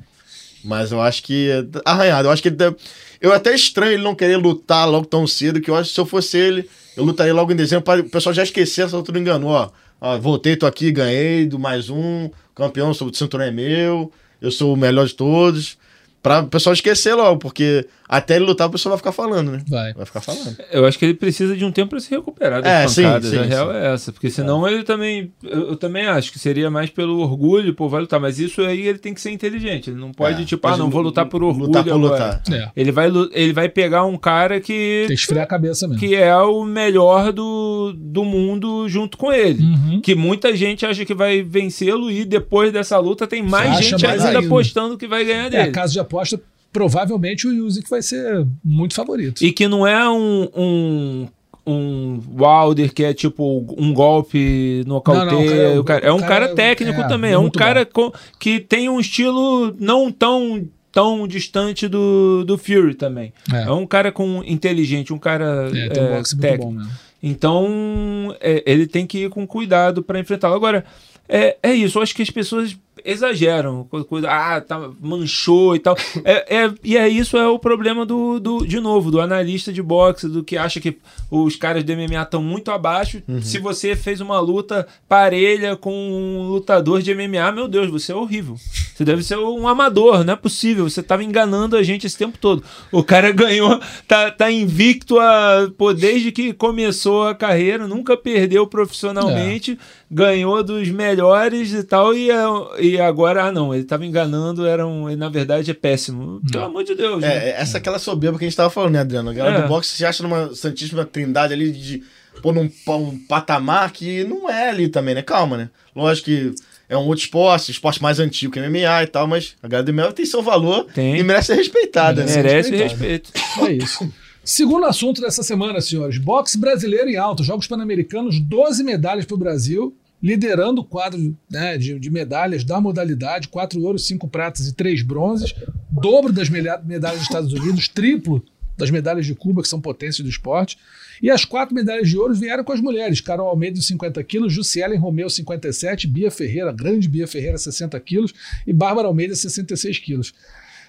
Mas eu acho que arranhado. Eu acho que ele deve... eu até estranho ele não querer lutar logo tão cedo, que eu acho que se eu fosse ele, eu lutaria logo em dezembro para o pessoal já esquecer essa luta do engano, ó. ó. Voltei, tô aqui, ganhei do mais um, campeão, o cinturão é meu, eu sou o melhor de todos. Pra o pessoal esquecer logo, porque até ele lutar, o pessoal vai ficar falando, né? Vai. Vai ficar falando. Eu acho que ele precisa de um tempo para se recuperar das É, sim, pancadas. sim, a real sim. é essa. Porque senão ele também. Eu, eu também acho que seria mais pelo orgulho, pô, vai lutar. Mas isso aí ele tem que ser inteligente. Ele não pode, É, tipo, ah, não vou lutar por orgulho. lutar por agora. lutar. É. Ele vai, ele vai pegar um cara que. Tem que esfriar a cabeça mesmo. que é o melhor do, do mundo junto com ele. Uhum. Que muita gente acha que vai vencê-lo e depois dessa luta tem mais gente mais ainda ainda. apostando que vai ganhar É, dele. caso de aposta, provavelmente o Usyk vai ser muito favorito. E que não é um, um, um Wilder que é tipo um golpe nocauteia. Não, não, o cara- o cara- é um cara, cara- técnico é, também. é É um muito cara co- que tem um estilo não tão tão distante do, do Fury também. É. É, um cara com inteligente, um cara É, tem um é, boxe muito técnico. bom mesmo. Então, é, ele tem que ir com cuidado para enfrentá-lo. Agora, é, é isso. Eu acho que as pessoas exageram. co- Coisa, ah, tá, manchou e tal. É, é- e é isso é o problema do, do, de novo, do analista de boxe, do que acha que os caras do MMA estão muito abaixo. Se você fez uma luta parelha com um lutador de MMA, meu Deus, você é horrível. Você deve ser um amador, não é possível. Você estava enganando a gente esse tempo todo. O cara ganhou, tá, tá invicto a, pô, desde que começou a carreira, nunca perdeu profissionalmente, ganhou dos melhores e tal, e, é- e agora, ah não, ele estava enganando, era um, ele, na verdade é péssimo. Pelo amor de Deus. né? É, é essa é aquela soberba que a gente tava falando, né, Adriano? A galera É. do boxe se acha numa santíssima trindade ali de pôr num um patamar que não é ali também, né? Calma, né? Lógico que é um outro esporte, esporte mais antigo que MMA e tal, mas a galera do MMA tem seu valor Tem. e merece ser respeitada, né? Merece respeito. É isso. Segundo assunto dessa semana, senhores: boxe brasileiro em alto, Jogos Pan-Americanos, 12 medalhas para o Brasil, liderando o quadro né, de, de medalhas da modalidade: 4 ouros, 5 pratas e 3 bronzes, dobro das medalhas dos Estados Unidos, triplo das medalhas de Cuba, que são potências do esporte. E as quatro medalhas de ouro vieram com as mulheres: Carol Almeida, 50 quilos, Jussielen Romeu, 57, Bia Ferreira, grande Bia Ferreira, 60 quilos, e Bárbara Almeida, 66 quilos.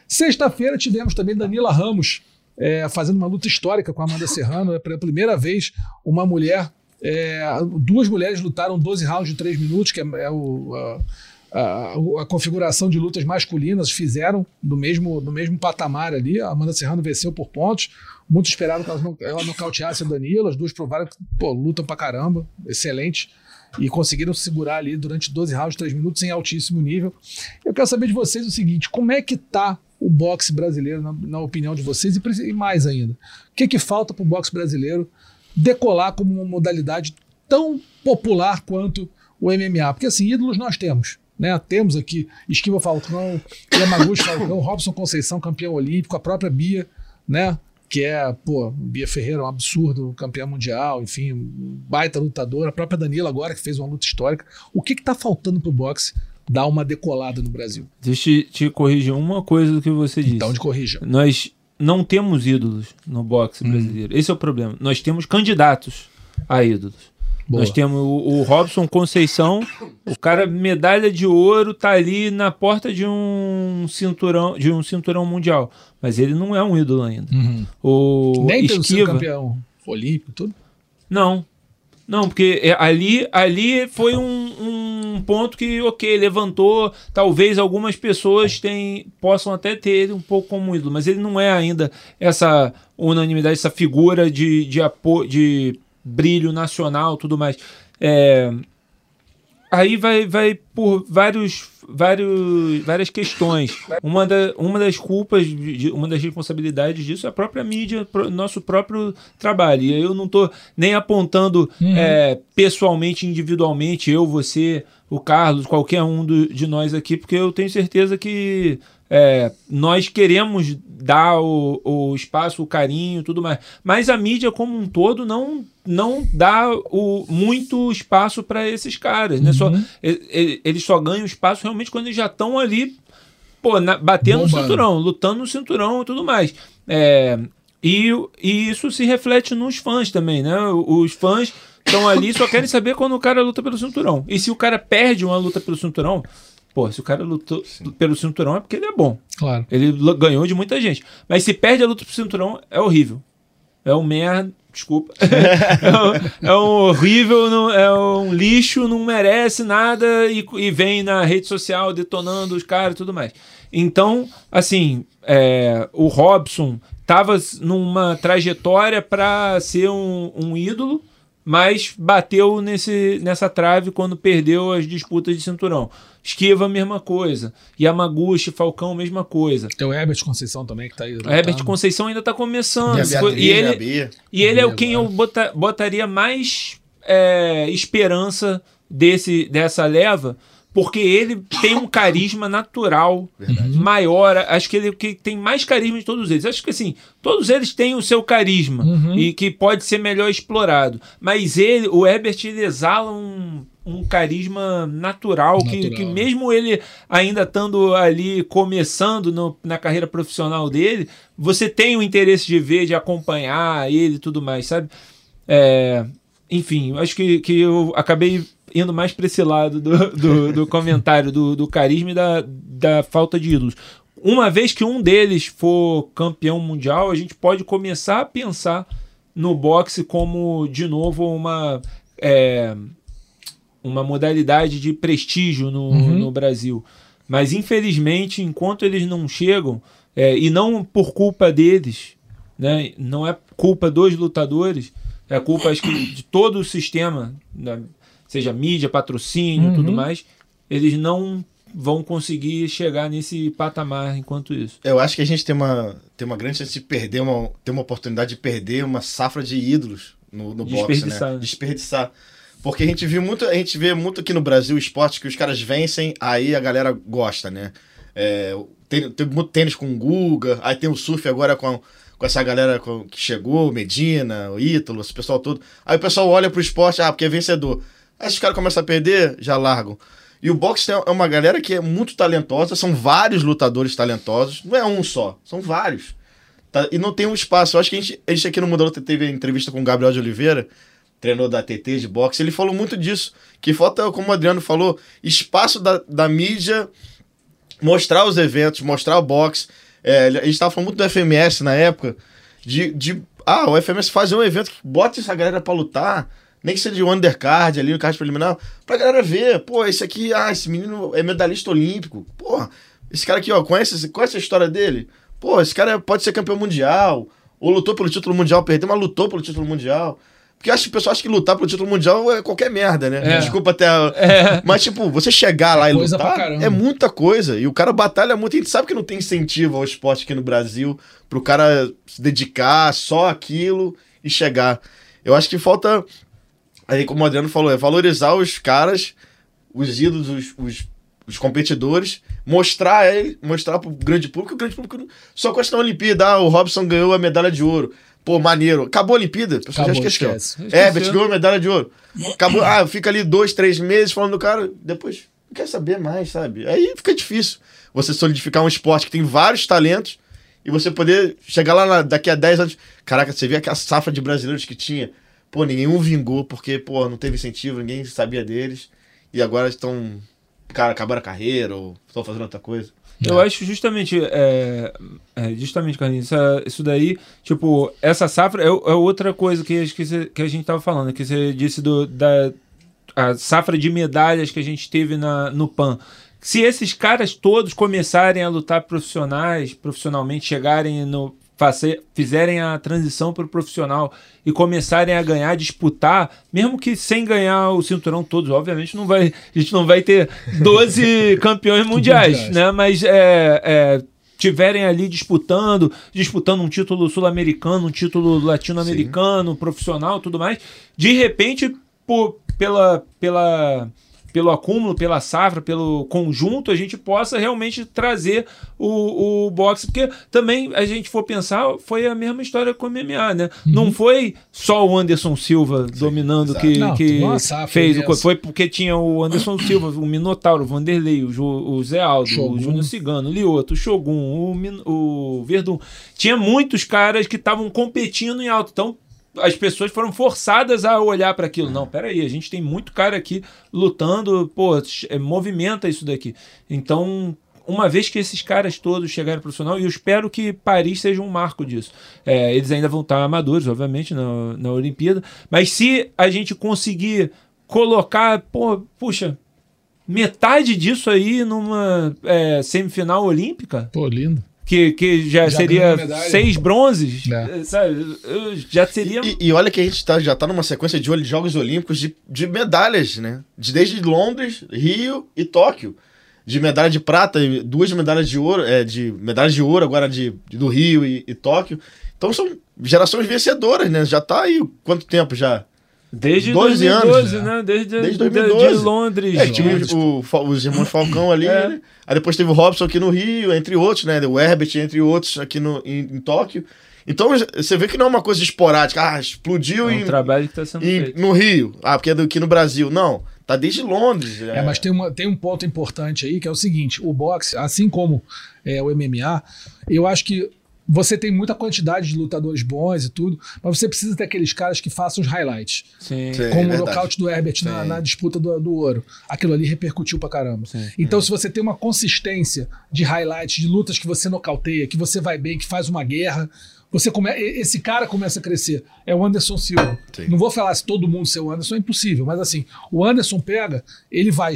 Sexta-feira tivemos também Danila Ramos é, fazendo uma luta histórica com a Amanda Serrano. É pela primeira vez uma mulher. é, duas mulheres lutaram 12 rounds de 3 minutos, que é, é o, a, a- a configuração de lutas masculinas, fizeram no mesmo, no mesmo patamar ali. A Amanda Serrano venceu por pontos. Muito esperado que ela, não- ela nocauteasse a Danila. As duas provaram que pô, lutam pra caramba. Excelente. E conseguiram segurar ali durante 12 rounds, 3 minutos em altíssimo nível. Eu quero saber de vocês o seguinte: como é que tá o boxe brasileiro, na, na opinião de vocês, e, e mais ainda? O que, que falta para o boxe brasileiro decolar como uma modalidade tão popular quanto o MMA? Porque assim, ídolos nós temos. Né? Temos aqui Esquiva Falcão, Yamaguchi <coughs> Falcão, Robson Conceição, campeão olímpico, a própria Bia, né? que é, pô, Bia Ferreira, um absurdo, campeã mundial, enfim, baita lutadora, a própria Danila agora, que fez uma luta histórica. O que está faltando pro boxe dar uma decolada no Brasil? Deixa eu te, corrigir uma coisa do que você disse. Então, de corrija. Nós não temos ídolos no boxe Hum. brasileiro. Esse é o problema. Nós temos candidatos a ídolos. Boa. Nós temos o, o Robson Conceição, o cara medalha de ouro, tá ali na porta de um cinturão, de um cinturão mundial, mas ele não é um ídolo ainda. Uhum. O Nem pelo ser Esquiva, campeão olímpico, tudo. não. Não, porque é, ali, ali foi um, um ponto que, ok, levantou. Talvez algumas pessoas tem, possam até ter ele um pouco como ídolo, mas ele não é ainda essa unanimidade, essa figura de, de, apo, de brilho nacional tudo mais. É, aí vai, vai por vários, vários, várias questões. Uma, da, uma das culpas, de- uma das responsabilidades disso é a própria mídia, pro- nosso próprio trabalho. E eu não estou nem apontando é, pessoalmente, individualmente, eu, você, o Carlos, qualquer um do- de nós aqui, porque eu tenho certeza que é, nós queremos dar o, o espaço, o carinho, tudo mais. Mas a mídia como um todo não não dá o, muito espaço para esses caras, né? Só, e- e- eles só ganham espaço realmente quando eles já estão ali, pô, na- batendo no cinturão, lutando no cinturão e tudo mais. É, E, e isso se reflete nos fãs também, né? Os fãs estão ali só querem saber quando o cara luta pelo cinturão. E se o cara perde uma luta pelo cinturão, pô, se o cara lutou Sim. pelo cinturão é porque ele é bom. Claro. Ele ganhou de muita gente. Mas se perde a luta pelo cinturão, é horrível. É um merda. Desculpa. <laughs> é, um, é, um, horrível, não, é um lixo, não merece nada e, e vem na rede social detonando os caras e tudo mais. Então, assim, é, o Robson estava numa trajetória para ser um, um ídolo mas bateu nesse, nessa trave quando perdeu as disputas de cinturão. Esquiva, mesma coisa. Yamaguchi, Falcão, mesma coisa. Tem o Herbert Conceição também que tá aí. O Herbert Conceição ainda tá começando. E, e ele, e ele é o quem eu bota, botaria mais é, esperança desse, dessa leva, porque ele tem um carisma natural Verdade. maior. Acho que ele que tem mais carisma de todos eles. Acho que assim, todos eles têm o seu carisma uhum. e que pode ser melhor explorado. Mas ele, o Herbert, ele exala um, um carisma natural, natural. Que, que mesmo ele ainda estando ali começando no, na carreira profissional dele, você tem o interesse de ver, de acompanhar ele e tudo mais, sabe? É, enfim, acho que, que eu acabei indo mais para esse lado do, do, do <laughs> comentário do, do carisma e da, da falta de ídolos. Uma vez que um deles for campeão mundial, a gente pode começar a pensar no boxe como, de novo, uma, é, uma modalidade de prestígio no, uhum. no Brasil. Mas, infelizmente, enquanto eles não chegam, é, e não por culpa deles, né, não é culpa dos lutadores, é culpa acho que, de todo o sistema, né, seja mídia, patrocínio, uhum. tudo mais, eles não vão conseguir chegar nesse patamar enquanto isso. Eu acho que a gente tem uma, tem uma grande chance de perder uma, ter uma oportunidade de perder uma safra de ídolos no, no boxe, né? Desperdiçar. Porque a gente viu muito, a gente vê muito aqui no Brasil esportes que os caras vencem, aí a galera gosta, né? É, tem, tem muito tênis com o Guga, aí tem o surf agora com, com essa galera que chegou, Medina, o Ítalo, esse pessoal todo. Aí o pessoal olha pro esporte, ah, porque é vencedor. Aí os caras começam a perder, já largam. E o boxe é uma galera que é muito talentosa, são vários lutadores talentosos, não é um só, são vários. Tá? E não tem um espaço. Eu acho que a gente, a gente aqui no Mundo teve entrevista com o Gabriel de Oliveira, treinador da TT de boxe, ele falou muito disso. Que falta, como o Adriano falou, espaço da, da mídia mostrar os eventos, mostrar o boxe. É, a gente estava falando muito do FMS na época, de, de ah, o FMS fazer um evento que bota essa galera para lutar nem que seja de undercard ali, no card preliminar, pra galera ver, pô, esse aqui, ah, esse menino é medalhista olímpico, pô, esse cara aqui, ó, conhece, conhece a história dele? Pô, esse cara pode ser campeão mundial, ou lutou pelo título mundial, perdeu, mas lutou pelo título mundial. Porque acho que o pessoal acha que lutar pelo título mundial é qualquer merda, né? É. Desculpa até. A... É. Mas, tipo, você chegar lá e lutar é muita coisa. E o cara batalha muito. A gente sabe que não tem incentivo ao esporte aqui no Brasil pro cara se dedicar só aquilo e chegar. Eu acho que falta Aí, como o Adriano falou, é valorizar os caras, os ídolos, os, os, os competidores, mostrar ele, mostrar pro grande público, o grande público só com a Olimpíada, ah, o Robson ganhou a medalha de ouro. Pô, maneiro. Acabou a Olimpíada? A pessoa Acabou, já esqueceu. Esquece. É, Beto ganhou a medalha de ouro. Acabou. Ah, fica ali dois, três meses falando do cara, depois não quer saber mais, sabe? Aí fica difícil você solidificar um esporte que tem vários talentos e você poder chegar lá na, daqui a 10 anos. Caraca, você vê aquela safra de brasileiros que tinha pô, nenhum vingou porque, pô, não teve incentivo, ninguém sabia deles. E agora estão, cara, acabaram a carreira ou estão fazendo outra coisa. Eu é. acho justamente, é, é, justamente, Carlinhos, isso, isso daí, tipo, essa safra é, é outra coisa que, que, você, que a gente tava falando, que você disse do, da a safra de medalhas que a gente teve na, no PAN. Se esses caras todos começarem a lutar profissionais, profissionalmente, chegarem no, fazer, fizerem a transição para o profissional e começarem a ganhar, disputar, mesmo que sem ganhar o cinturão todos, obviamente não vai, a gente não vai ter 12 <laughs> campeões mundiais, né? Mas é, é, tiverem ali disputando, disputando um título sul-americano, um título latino-americano, profissional, tudo mais, de repente, por, pela, pela pelo acúmulo, pela safra, pelo conjunto, a gente possa realmente trazer o, o boxe. Porque também, a gente for pensar, foi a mesma história com o MMA, né? Uhum. Não foi só o Anderson Silva dominando exato. que, Não, que safra fez o Foi porque tinha o Anderson Silva, o Minotauro, o Vanderlei, o, Ju- o Zé Aldo, Shogun. o Júnior Cigano, o Lioto, o Shogun, o, Min- o Verdun. Tinha muitos caras que estavam competindo em alto. Então, as pessoas foram forçadas a olhar para aquilo. Não, peraí, a gente tem muito cara aqui lutando, pô, é, movimenta isso daqui. Então, uma vez que esses caras todos chegarem profissional, e eu espero que Paris seja um marco disso. É, eles ainda vão estar amadores, obviamente, na, na Olimpíada, mas se a gente conseguir colocar, pô, puxa, metade disso aí numa é, semifinal olímpica, Pô, lindo. Que, que já, Já seria seis bronzes, É. eh, sabe? Já seria. E, e olha que a gente tá, já tá numa sequência de Jogos Olímpicos de, de medalhas, né? De, desde Londres, Rio e Tóquio. De medalha de prata, e duas medalhas de ouro, é, de medalhas de ouro agora de, de- do Rio e, e Tóquio. Então são gerações vencedoras, né? Já tá aí quanto tempo já? Desde 12 2012, anos, né? Desde, Desde de- 2012. de Londres. É, tinha o, o- os irmãos Falcão ali, É. né? Aí depois teve o Robson aqui no Rio, entre outros, né? O Herbert, entre outros, aqui no, em, em Tóquio. Então você vê que não é uma coisa esporádica. Ah, explodiu É um em, trabalho que está sendo em- feito. no Rio. Ah, porque é do- aqui no Brasil. Não, tá desde Londres. É, mas tem, uma, tem um ponto importante aí que é o seguinte: o boxe, assim como é, o MMA, eu acho que você tem muita quantidade de lutadores bons e tudo, mas você precisa ter aqueles caras que façam os highlights. Sim. Sim. É como o verdade. nocaute do Herbert na, na disputa do, do ouro. Aquilo ali repercutiu pra caramba. Sim. Então, se você tem uma consistência de highlights, de lutas que você nocauteia, que você vai bem, que faz uma guerra, você come... esse cara começa a crescer. É o Anderson Silva. Sim. Não vou falar se todo mundo ser o Anderson, é impossível, mas assim, o Anderson pega, ele vai.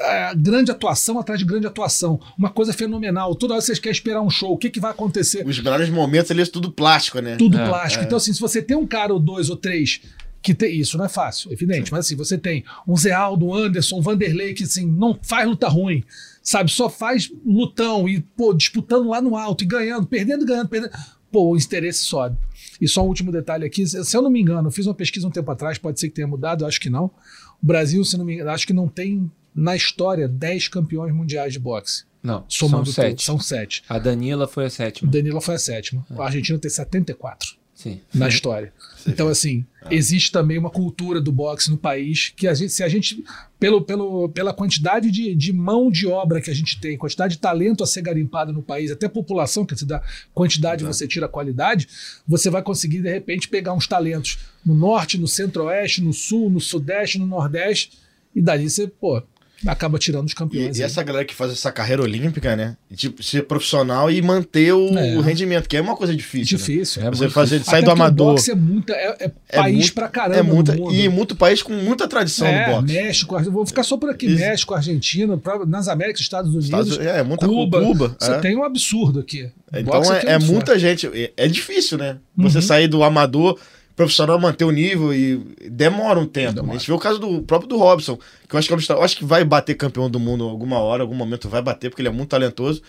A grande atuação atrás de grande atuação. Uma coisa fenomenal. Toda hora vocês querem esperar um show. O que, que vai acontecer? Os melhores momentos ali é tudo plástico, né? tudo É, plástico. Então, assim, se você tem um cara ou dois ou três que tem. Isso não é fácil, evidente, mas assim, você tem um Zé Aldo, um Anderson, um Vanderlei, que assim, não faz luta ruim, sabe? Só faz lutão e, pô, disputando lá no alto e ganhando, perdendo, ganhando, perdendo. Pô, o interesse sobe. E só um último detalhe aqui, se se eu não me engano, eu fiz uma pesquisa um tempo atrás, pode ser que tenha mudado, eu acho que não. O Brasil, se não me engano, acho que não tem na história 10 campeões mundiais de boxe. Não, Somando são tudo. sete. São sete. A Danila foi a O sétima. Danilo foi a sétima. A Argentina tem 74 Sim. na história. Então, assim, existe também uma cultura do boxe no país que a gente, se a gente, pelo, pelo, pela quantidade de, de mão de obra que a gente tem, quantidade de talento a ser garimpado no país, até população, que você dá quantidade, você tira a qualidade, você vai conseguir, de repente, pegar uns talentos no norte, no centro-oeste, no sul, no sudeste, no nordeste, e dali você, pô, acaba tirando os E, campeões. e aí. essa galera que faz essa carreira olímpica, né? E, tipo, ser profissional e manter o, É. o rendimento, que é uma coisa difícil. né? Difícil. É Você fazer, Até sair do porque o amador. boxe é, muita, é, é É país muito- pra caramba. É muita, e muito país com muita tradição É, no boxe. México, vou ficar só por aqui, Ex- México, Argentina, pra- nas Américas, Estados Unidos, Estados- é, muita Cuba. Cuba. Você é. tem um absurdo aqui. Então é, é muita forte. gente. É, é difícil, né? Você Uhum. sair do amador profissional, manter o nível e demora um tempo. Demora. A gente vê o caso do próprio do Robson, que eu acho que, é eu acho que vai bater campeão do mundo alguma hora, algum momento vai bater, porque ele é muito talentoso.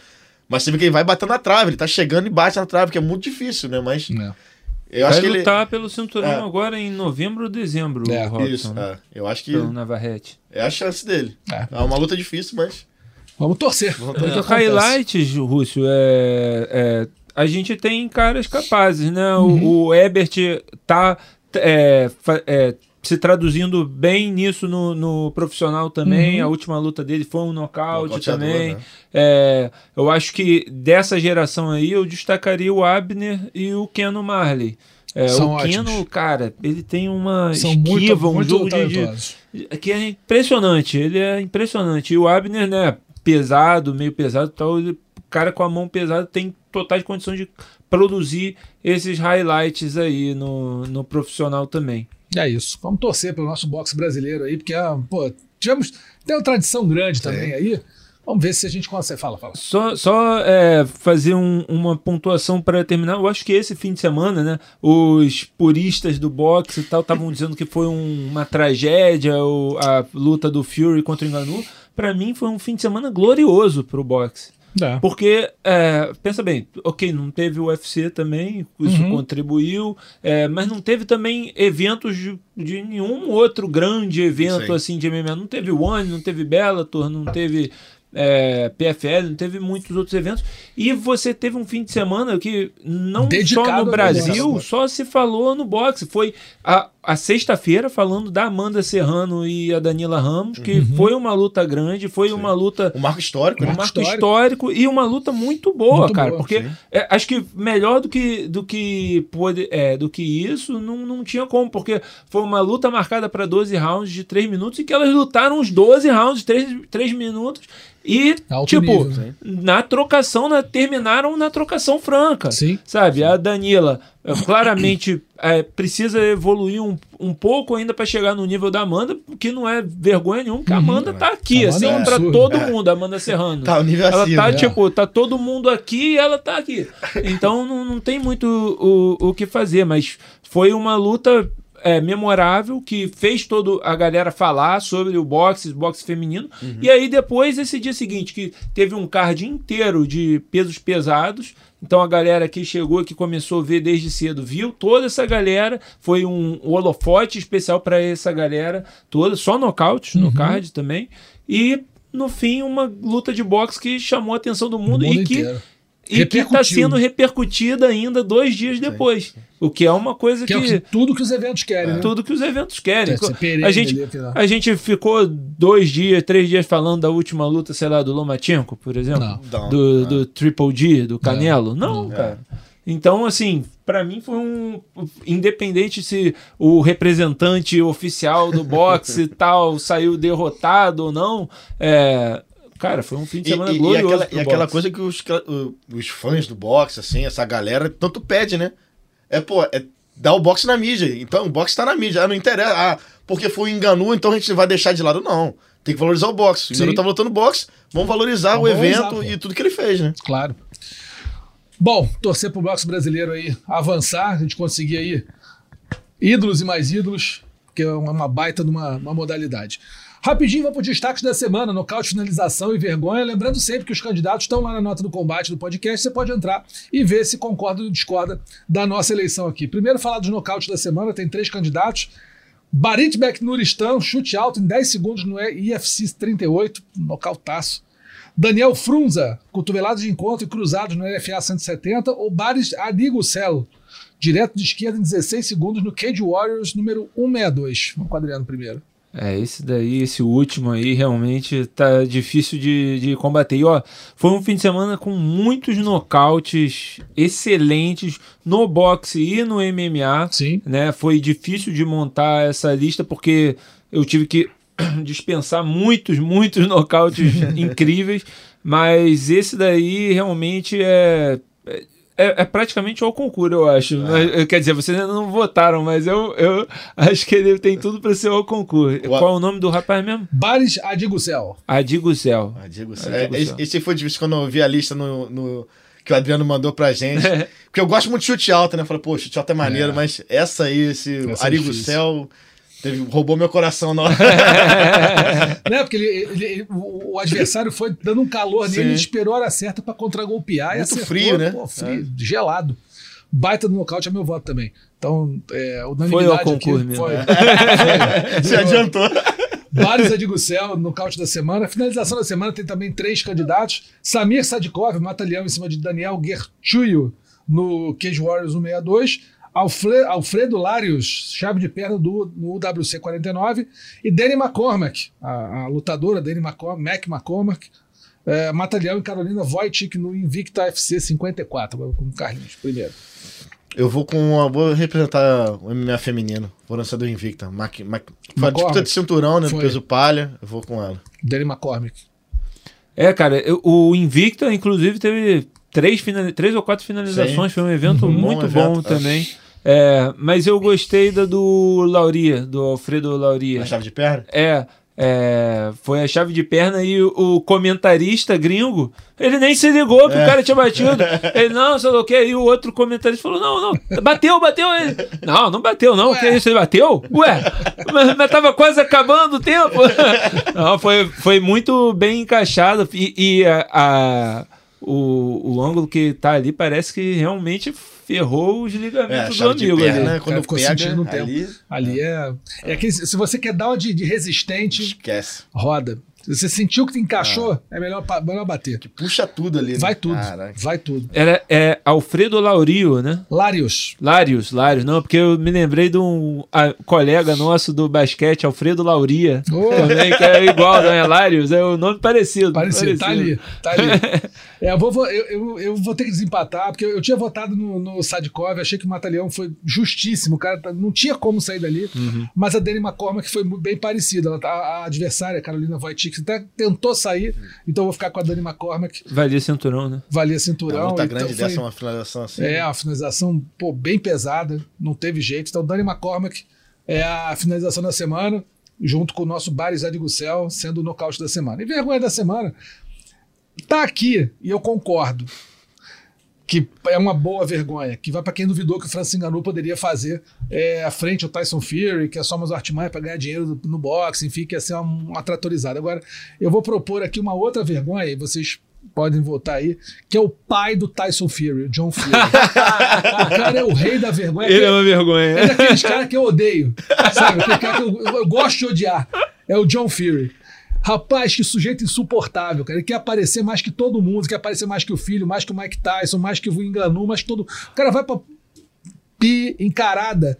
Mas você vê que ele vai bater na trave, ele tá chegando e bate na trave, que é muito difícil, né? Mas É. eu acho Vai que ele. lutar pelo cinturão É. agora em novembro ou dezembro, É, Robson. Isso, né? é. eu acho que Pelo Navarrete. é a chance dele. É. É uma luta difícil, mas. Vamos torcer. Vamos que É, highlights, Rússio, é, é, a gente tem caras capazes, né? Uhum. O, o Ebert tá é, fa- é, se traduzindo bem nisso no, no profissional também. Uhum. A última luta dele foi um nocaute também. né? É, eu acho que dessa geração aí eu destacaria o Abner e o Keno Marley. É, São o Keno, ótimos. cara, ele tem uma São esquiva, muito, um muito jogo de, que é impressionante, ele é impressionante. E o Abner, né, pesado, meio pesado tal, ele, cara com a mão pesada tem totais condições de produzir esses highlights aí no, no profissional também. É isso. Vamos torcer pelo nosso boxe brasileiro aí, porque, ah, pô, tivemos. Tem uma tradição grande também aí. Vamos ver se a gente consegue. Fala, fala. Só, só é, fazer um- uma pontuação para terminar. Eu acho que esse fim de semana, né, os puristas do boxe e tal estavam <laughs> dizendo que foi um- uma tragédia o- a luta do Fury contra o Ngannou. Para mim foi um fim de semana glorioso para o boxe. É. Porque, é, pensa bem, ok, não teve o UFC também, isso Uhum. contribuiu, é, mas não teve também eventos de, de nenhum outro grande evento Sim. assim de MMA. Não teve One, não teve Bellator, não teve é, PFL, não teve muitos outros eventos. E você teve um fim de semana que não Dedicado só no Brasil, só se falou no boxe. Foi a, a sexta-feira falando da Amanda Serrano e a Danila Ramos, que Uhum. foi uma luta grande, foi uma luta Um marco histórico, um né? marco histórico. histórico. e uma luta muito boa, Muito cara. boa, porque sim. é, acho que melhor do que do que pode, é, do que isso não, não tinha como, porque foi uma luta marcada para 12 rounds de 3 minutos e que elas lutaram os 12 rounds de 3, 3 minutos e Alto tipo nível, né? na trocação na, terminaram na trocação franca. Sim. Sabe, a Danila claramente é, precisa evoluir um, um pouco ainda para chegar no nível da Amanda, que não é vergonha nenhuma, porque a Amanda tá aqui, Amanda assim, é para todo mundo, a Amanda Serrano. Tá, o nível Ela acima. tá, né? tipo, tá todo mundo aqui e ela tá aqui. Então não, não tem muito o, o que fazer, mas foi uma luta é, memorável que fez toda a galera falar sobre o boxe, boxe feminino. Uhum. E aí depois, esse dia seguinte, que teve um card inteiro de pesos pesados. Então a galera que chegou, que começou a ver desde cedo, viu toda essa galera. Foi um holofote especial para essa galera toda, só nocautes Uhum. no card também. E no fim, uma luta de boxe que chamou a atenção do mundo, mundo e que inteiro. E que está sendo repercutida ainda dois dias depois. O que é uma coisa Que que, é o que- tudo que os eventos querem, né? tudo que os eventos querem. Perene A gente, ali, a gente ficou dois dias, três dias falando da última luta, sei lá, do Lomachenko, por exemplo. Não. Não, do, não. do Triple G, do Canelo. Não, não. cara. Então, assim, pra mim foi um. Independente se o representante oficial do boxe e tal saiu derrotado ou não, é, cara, foi um fim de E, semana e- e glorioso. aquela, pro e aquela coisa que os, os fãs do boxe, assim, essa galera, tanto pede, né? É, pô, é dar o boxe na mídia. Então, o boxe tá na mídia. Ah, não interessa. Ah, porque foi um enganu, então a gente vai deixar de lado. Não. Tem que valorizar o boxe. O enganu tá lutando boxe, vamos valorizar Vamos o evento valorizar, e tudo que ele fez, né? Claro. Bom, torcer pro boxe brasileiro aí avançar, a gente conseguir aí ídolos e mais ídolos, que é uma, uma baita de uma, uma modalidade. Rapidinho, vamos para os destaques da semana: nocaute, finalização e vergonha. Lembrando sempre que os candidatos estão lá na nota do combate do podcast. Você pode entrar e ver se concorda ou discorda da nossa eleição aqui. Primeiro, falar dos nocautes da semana: tem três candidatos. Baritbek Nuristan, chute alto em 10 segundos no IFC 38, nocautaço. Daniel Frunza, cotovelados de encontro e cruzados no LFA 170, ou Baris Adigusel, direto de esquerda em 16 segundos no Cage Warriors número 162. Vamos com o Adriano primeiro. É, esse daí, esse último aí, realmente tá difícil de, de combater. E, ó, foi um fim de semana com muitos nocautes excelentes no boxe e no MMA. Sim. Né? Foi difícil de montar essa lista porque eu tive que <clears throat> dispensar muitos, muitos nocautes <laughs> incríveis. Mas esse daí realmente é. É, é praticamente ao concurso, eu acho. Mas, quer dizer, vocês ainda não votaram, mas eu, eu <laughs> acho que ele tem tudo para ser ao concurso. O- Qual é o nome do rapaz mesmo? Adigusel. Ah, Diego, Ah, é, esse, Céu. esse foi difícil quando eu vi a lista no, no- que o Adriano mandou pra gente. <laughs> porque eu gosto muito de chute alto, né? Eu Falei, pô, chute alto é maneiro, É. mas essa aí, esse Essa é teve- roubou meu coração na hora. <laughs> né? Porque ele, ele- ele- o, o adversário foi dando um calor nele, ele esperou a hora certa para contragolpear e Muito acertou. frio, né? Pô, frio, gelado. Baita do nocaute é meu voto também. Então, é, Foi ao unanimidade concurso aqui mesmo. <laughs> foi. Se adiantou. Vários Adigusel, nocaute da semana. Finalização da semana tem também três candidatos. Samir Sadikov, mata-leão em cima de Daniel Gerchuyo no Cage Warriors 162. Alfre- Alfredo Larios, chave de perna do, no WC 49. E Danny McCormack, a, a lutadora Danny McCormack, Mac McCormack, é, mata-leão em Carolina Wojcik no Invicta FC 54. Vou Com o Carlinhos primeiro. Eu vou com. a- Vou representar o MMA feminino. Vou lançar do Invicta. Mac, Mac, foi uma disputa de cinturão, né? Foi. peso palha. Eu vou com ela. Danny McCormack. É, cara, eu- o Invicta, inclusive, teve três, três ou quatro finalizações. Foi um evento Uhum. muito Bom bom evento, também. É, mas eu gostei da do Lauria, do Alfredo Lauria. Na chave de perna? É, é, foi a chave de perna e o, comentarista gringo, ele nem se ligou que o cara tinha batido. Ele, não, sei lá o que. E o outro comentarista falou: não, não, bateu, bateu. Ele, não, não bateu, não. O que é isso? Ele bateu? Ué, mas, mas tava quase acabando o tempo. <laughs> Não, foi, foi muito bem encaixado. E, e a, a- o, o ângulo que tá ali parece que realmente ferrou os É, ligamentos do chave de amigo perna, ali. né? Quando ficou sentindo um tempo. ali, Ali é. É aquele, se você quer dar uma de, de resistente, esquece. roda. Você sentiu que te encaixou, é melhor, melhor bater. Que puxa tudo ali. né? Vai tudo. Caraca. Vai tudo. Era é Alfredo Laurio, né? Larios. Larios, Larios, não, porque eu me lembrei de um a- colega nosso do basquete, Alfredo Lauria, Oh. também, que é igual, não é Larios, é o nome parecido. Parecido, tá ali, tá ali. <laughs> É, eu, vou, eu, eu, eu vou ter que desempatar, porque eu, eu tinha votado no, no Sadkov, achei que o Mataleão foi justíssimo, o cara tá- não tinha como sair dali, Uhum. mas a Dani McCormack foi bem parecida. Ela tá- a adversária, a Carolina Wojcik, até tentou sair, então eu vou ficar com a Dani McCormack, Valia cinturão, né? valia A cinturão. luta então grande foi- dessa é uma finalização assim. É, a finalização pô, bem pesada, não teve jeito. Então, Dani McCormack é a finalização da semana, junto com o nosso Baris Adigucel, sendo o nocaute da semana. E vergonha da semana, tá aqui, e eu concordo, que é uma boa vergonha, que vai para quem duvidou que o Francis Ngannou poderia fazer é, à frente o Tyson Fury, que é só mais artimanha para ganhar dinheiro no boxe, enfim, que ia ser uma, uma tratorizada. Agora, eu vou propor aqui uma outra vergonha, e vocês podem votar aí, que é o pai do Tyson Fury, o John Fury. <laughs> o cara é o rei da vergonha. Ele é uma vergonha. É daqueles caras que eu odeio, sabe? Aquele cara que eu- eu gosto de odiar. É o John Fury. Rapaz, que sujeito insuportável, cara. Ele quer aparecer mais que todo mundo, quer aparecer mais que o filho, mais que o Mike Tyson, mais que o Enganu, mais que todo. O cara vai pra pi encarada.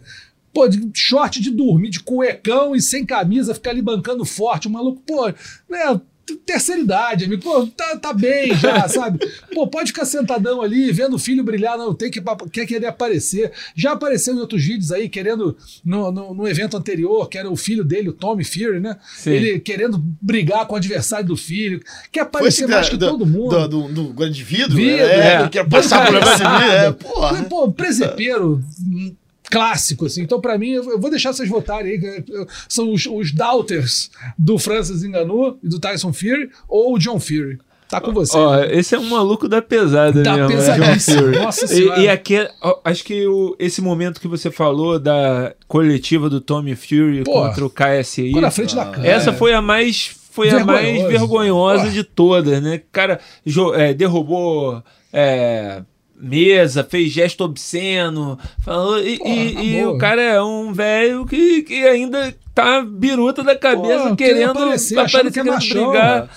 Pô, de short de dormir, de cuecão e sem camisa, ficar ali bancando forte. O maluco, pô, né? Terceira idade, amigo. Pô, tá, tá bem já, <laughs> sabe? Pô, pode ficar sentadão ali, vendo o filho brilhar, não tem que quer querer aparecer. Já apareceu em outros vídeos aí, querendo, no, no, no evento anterior, que era o filho dele, o Tommy Fury, né? Sim. Ele querendo brigar com o adversário do filho. Quer aparecer mais da- que do, todo mundo. Do, do, do de vidro? Vidro, é, é. quer passar <laughs> por de vidro. É, porra. Pô, presepeiro hum, clássico, assim. Então, pra mim, eu vou deixar vocês votarem aí. São os, os doubters do Francis Ngannou e do Tyson Fury ou o John Fury. Tá com você. Ó, esse é um maluco da pesada Tá mesmo. né? pesadíssimo. Nossa E, senhora. e aqui, ó, acho que o- esse momento que você falou da coletiva do Tommy Fury Pô, contra o KSI, na frente da câmera. essa foi a mais foi a mais vergonhosa Pô. de todas, né? Cara jo- é, derrubou é, mesa, fez gesto obsceno, falou, e, Pô, e- e o cara é um velho que, que ainda tá biruta da cabeça, Pô, querendo aparecer, achando que é querendo machão. brigar.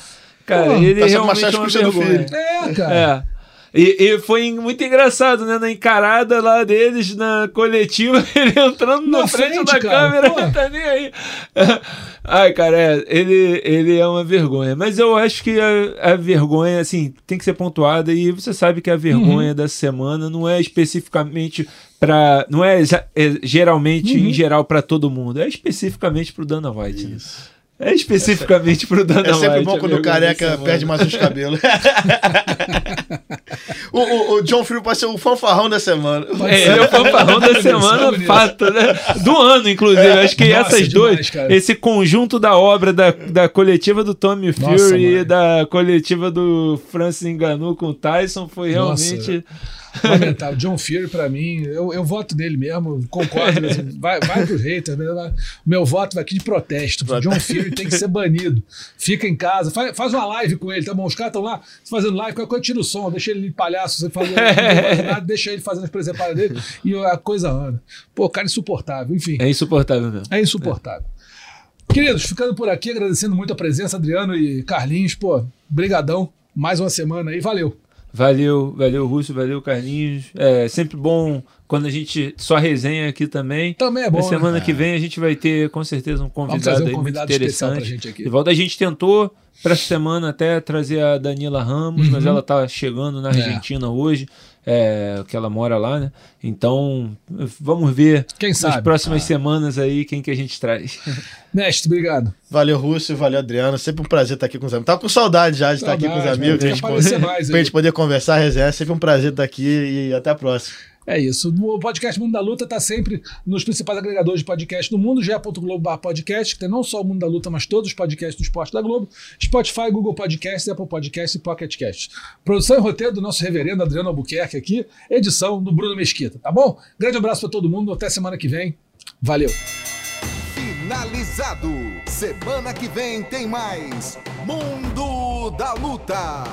Cara, Pô, ele tá realmente é uma vergonha. filho. É, cara. É. E, e foi muito engraçado, né? Na encarada lá deles, na coletiva, <laughs> ele entrando na, Na frente, frente, da cara, câmera, pô. não <laughs> tá nem aí. Ai, cara, é, ele, ele é uma vergonha. Mas eu acho que a, a vergonha, assim, tem que ser pontuada. E você sabe que a Uhum. vergonha da semana não é especificamente para Não é, é geralmente, Uhum. em geral, para todo mundo. É especificamente pro Dana White. né? É especificamente pro Dana É sempre White. bom quando o careca semana. perde mais uns cabelos. <laughs> o, o, o John Fury pode ser o fanfarrão da semana. É, ele é o fanfarrão da <laughs> semana, fato, né? Do ano, inclusive. Acho que Nossa, essas demais, duas, cara. esse conjunto da obra da, da coletiva do Tommy Fury Nossa, e da coletiva do Francis Ngannou com o Tyson foi Nossa. Lamentável. John Fury, pra mim, eu, eu voto nele mesmo, concordo. vai, vai pros haters. né? Meu voto vai aqui de protesto. John Fury tem que ser banido. Fica em casa, faz, faz uma live com ele, tá bom? Os caras estão lá fazendo live, qualquer coisa tira o som, deixa ele de palhaço, você faz, <laughs> nada, deixa ele fazendo as presepadas dele e a coisa anda. Pô, cara insuportável. Enfim, É insuportável mesmo. é insuportável. Queridos, ficando por aqui, agradecendo muito a presença, Adriano e Carlinhos. Pô, brigadão. Mais uma semana aí, valeu. Valeu, valeu, Rússio, valeu, Carlinhos. É sempre bom quando a gente só resenha aqui também. Também é bom. Na né? semana que vem a gente vai ter com certeza um convidado, um aí convidado interessante. pra gente aqui. De volta a gente tentou para essa semana até trazer a Danila Ramos, mas Uhum. ela tá chegando na Argentina hoje, é, que ela mora lá, né? Então vamos ver Quem nas sabe? Ah. próximas semanas aí quem que a gente traz. <laughs> Mestre, obrigado. Valeu, Rússio, valeu, Adriano. Sempre um prazer estar aqui com os amigos. Tava com saudade já de estar aqui com os Saudade, amigos. né? <laughs> Pra gente, poder- mais pra gente poder conversar, resenhar. É sempre um prazer estar aqui e até a próxima. É isso. O podcast Mundo da Luta está sempre nos principais agregadores de podcast do mundo, ge.globo podcast, que tem não só o Mundo da Luta, mas todos os podcasts do esporte da Globo, Spotify, Google Podcasts, Apple Podcasts e Pocket Cast. Produção e roteiro do nosso reverendo Adriano Albuquerque aqui, edição do Bruno Mesquita, tá bom? Grande abraço para todo mundo, até semana que vem. Valeu! Finalizado. Semana que vem tem mais Mundo da Luta.